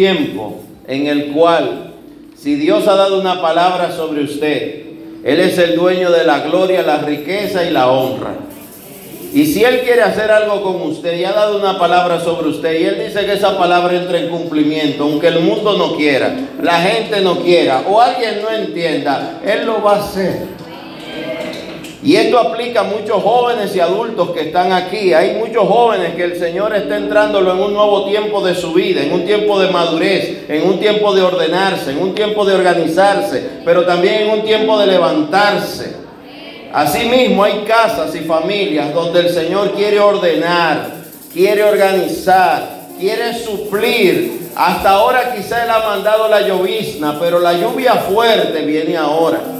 Tiempo en el cual si Dios ha dado una palabra sobre usted, Él es el dueño de la gloria, la riqueza y la honra. Y si Él quiere hacer algo con usted y ha dado una palabra sobre usted y Él dice que esa palabra entra en cumplimiento, aunque el mundo no quiera, la gente no quiera o alguien no entienda, Él lo va a hacer. Y esto aplica a muchos jóvenes y adultos que están aquí. Hay muchos jóvenes que el Señor está entrándolo en un nuevo tiempo de su vida, en un tiempo de madurez, en un tiempo de ordenarse, en un tiempo de organizarse, pero también en un tiempo de levantarse. Asimismo hay casas y familias donde el Señor quiere ordenar, quiere organizar, quiere suplir. Hasta ahora quizá Él ha mandado la llovizna, pero la lluvia fuerte viene ahora.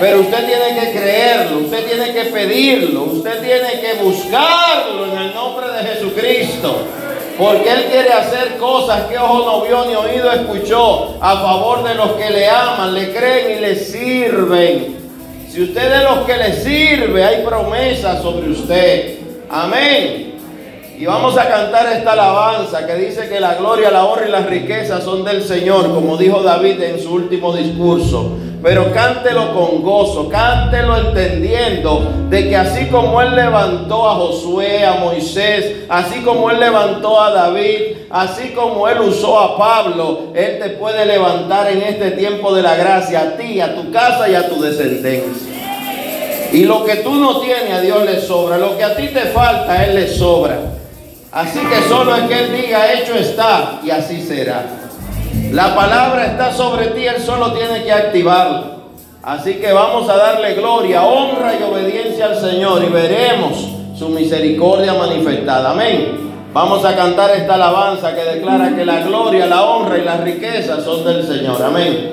Pero usted tiene que creerlo, usted tiene que pedirlo, usted tiene que buscarlo en el nombre de Jesucristo. Porque Él quiere hacer cosas que ojo no vio ni oído escuchó a favor de los que le aman, le creen y le sirven. Si usted es de los que le sirve, hay promesas sobre usted. Amén. Y vamos a cantar esta alabanza que dice que la gloria, la honra y las riquezas son del Señor, como dijo David en su último discurso. Pero cántelo con gozo, cántelo entendiendo de que así como Él levantó a Josué, a Moisés, así como Él levantó a David, así como Él usó a Pablo, Él te puede levantar en este tiempo de la gracia a ti, a tu casa y a tu descendencia. Y lo que tú no tienes a Dios le sobra, lo que a ti te falta a Él le sobra. Así que solo es que Él diga, hecho está, y así será. La palabra está sobre ti, Él solo tiene que activarla. Así que vamos a darle gloria, honra y obediencia al Señor y veremos su misericordia manifestada. Amén. Vamos a cantar esta alabanza que declara que la gloria, la honra y la riqueza son del Señor. Amén.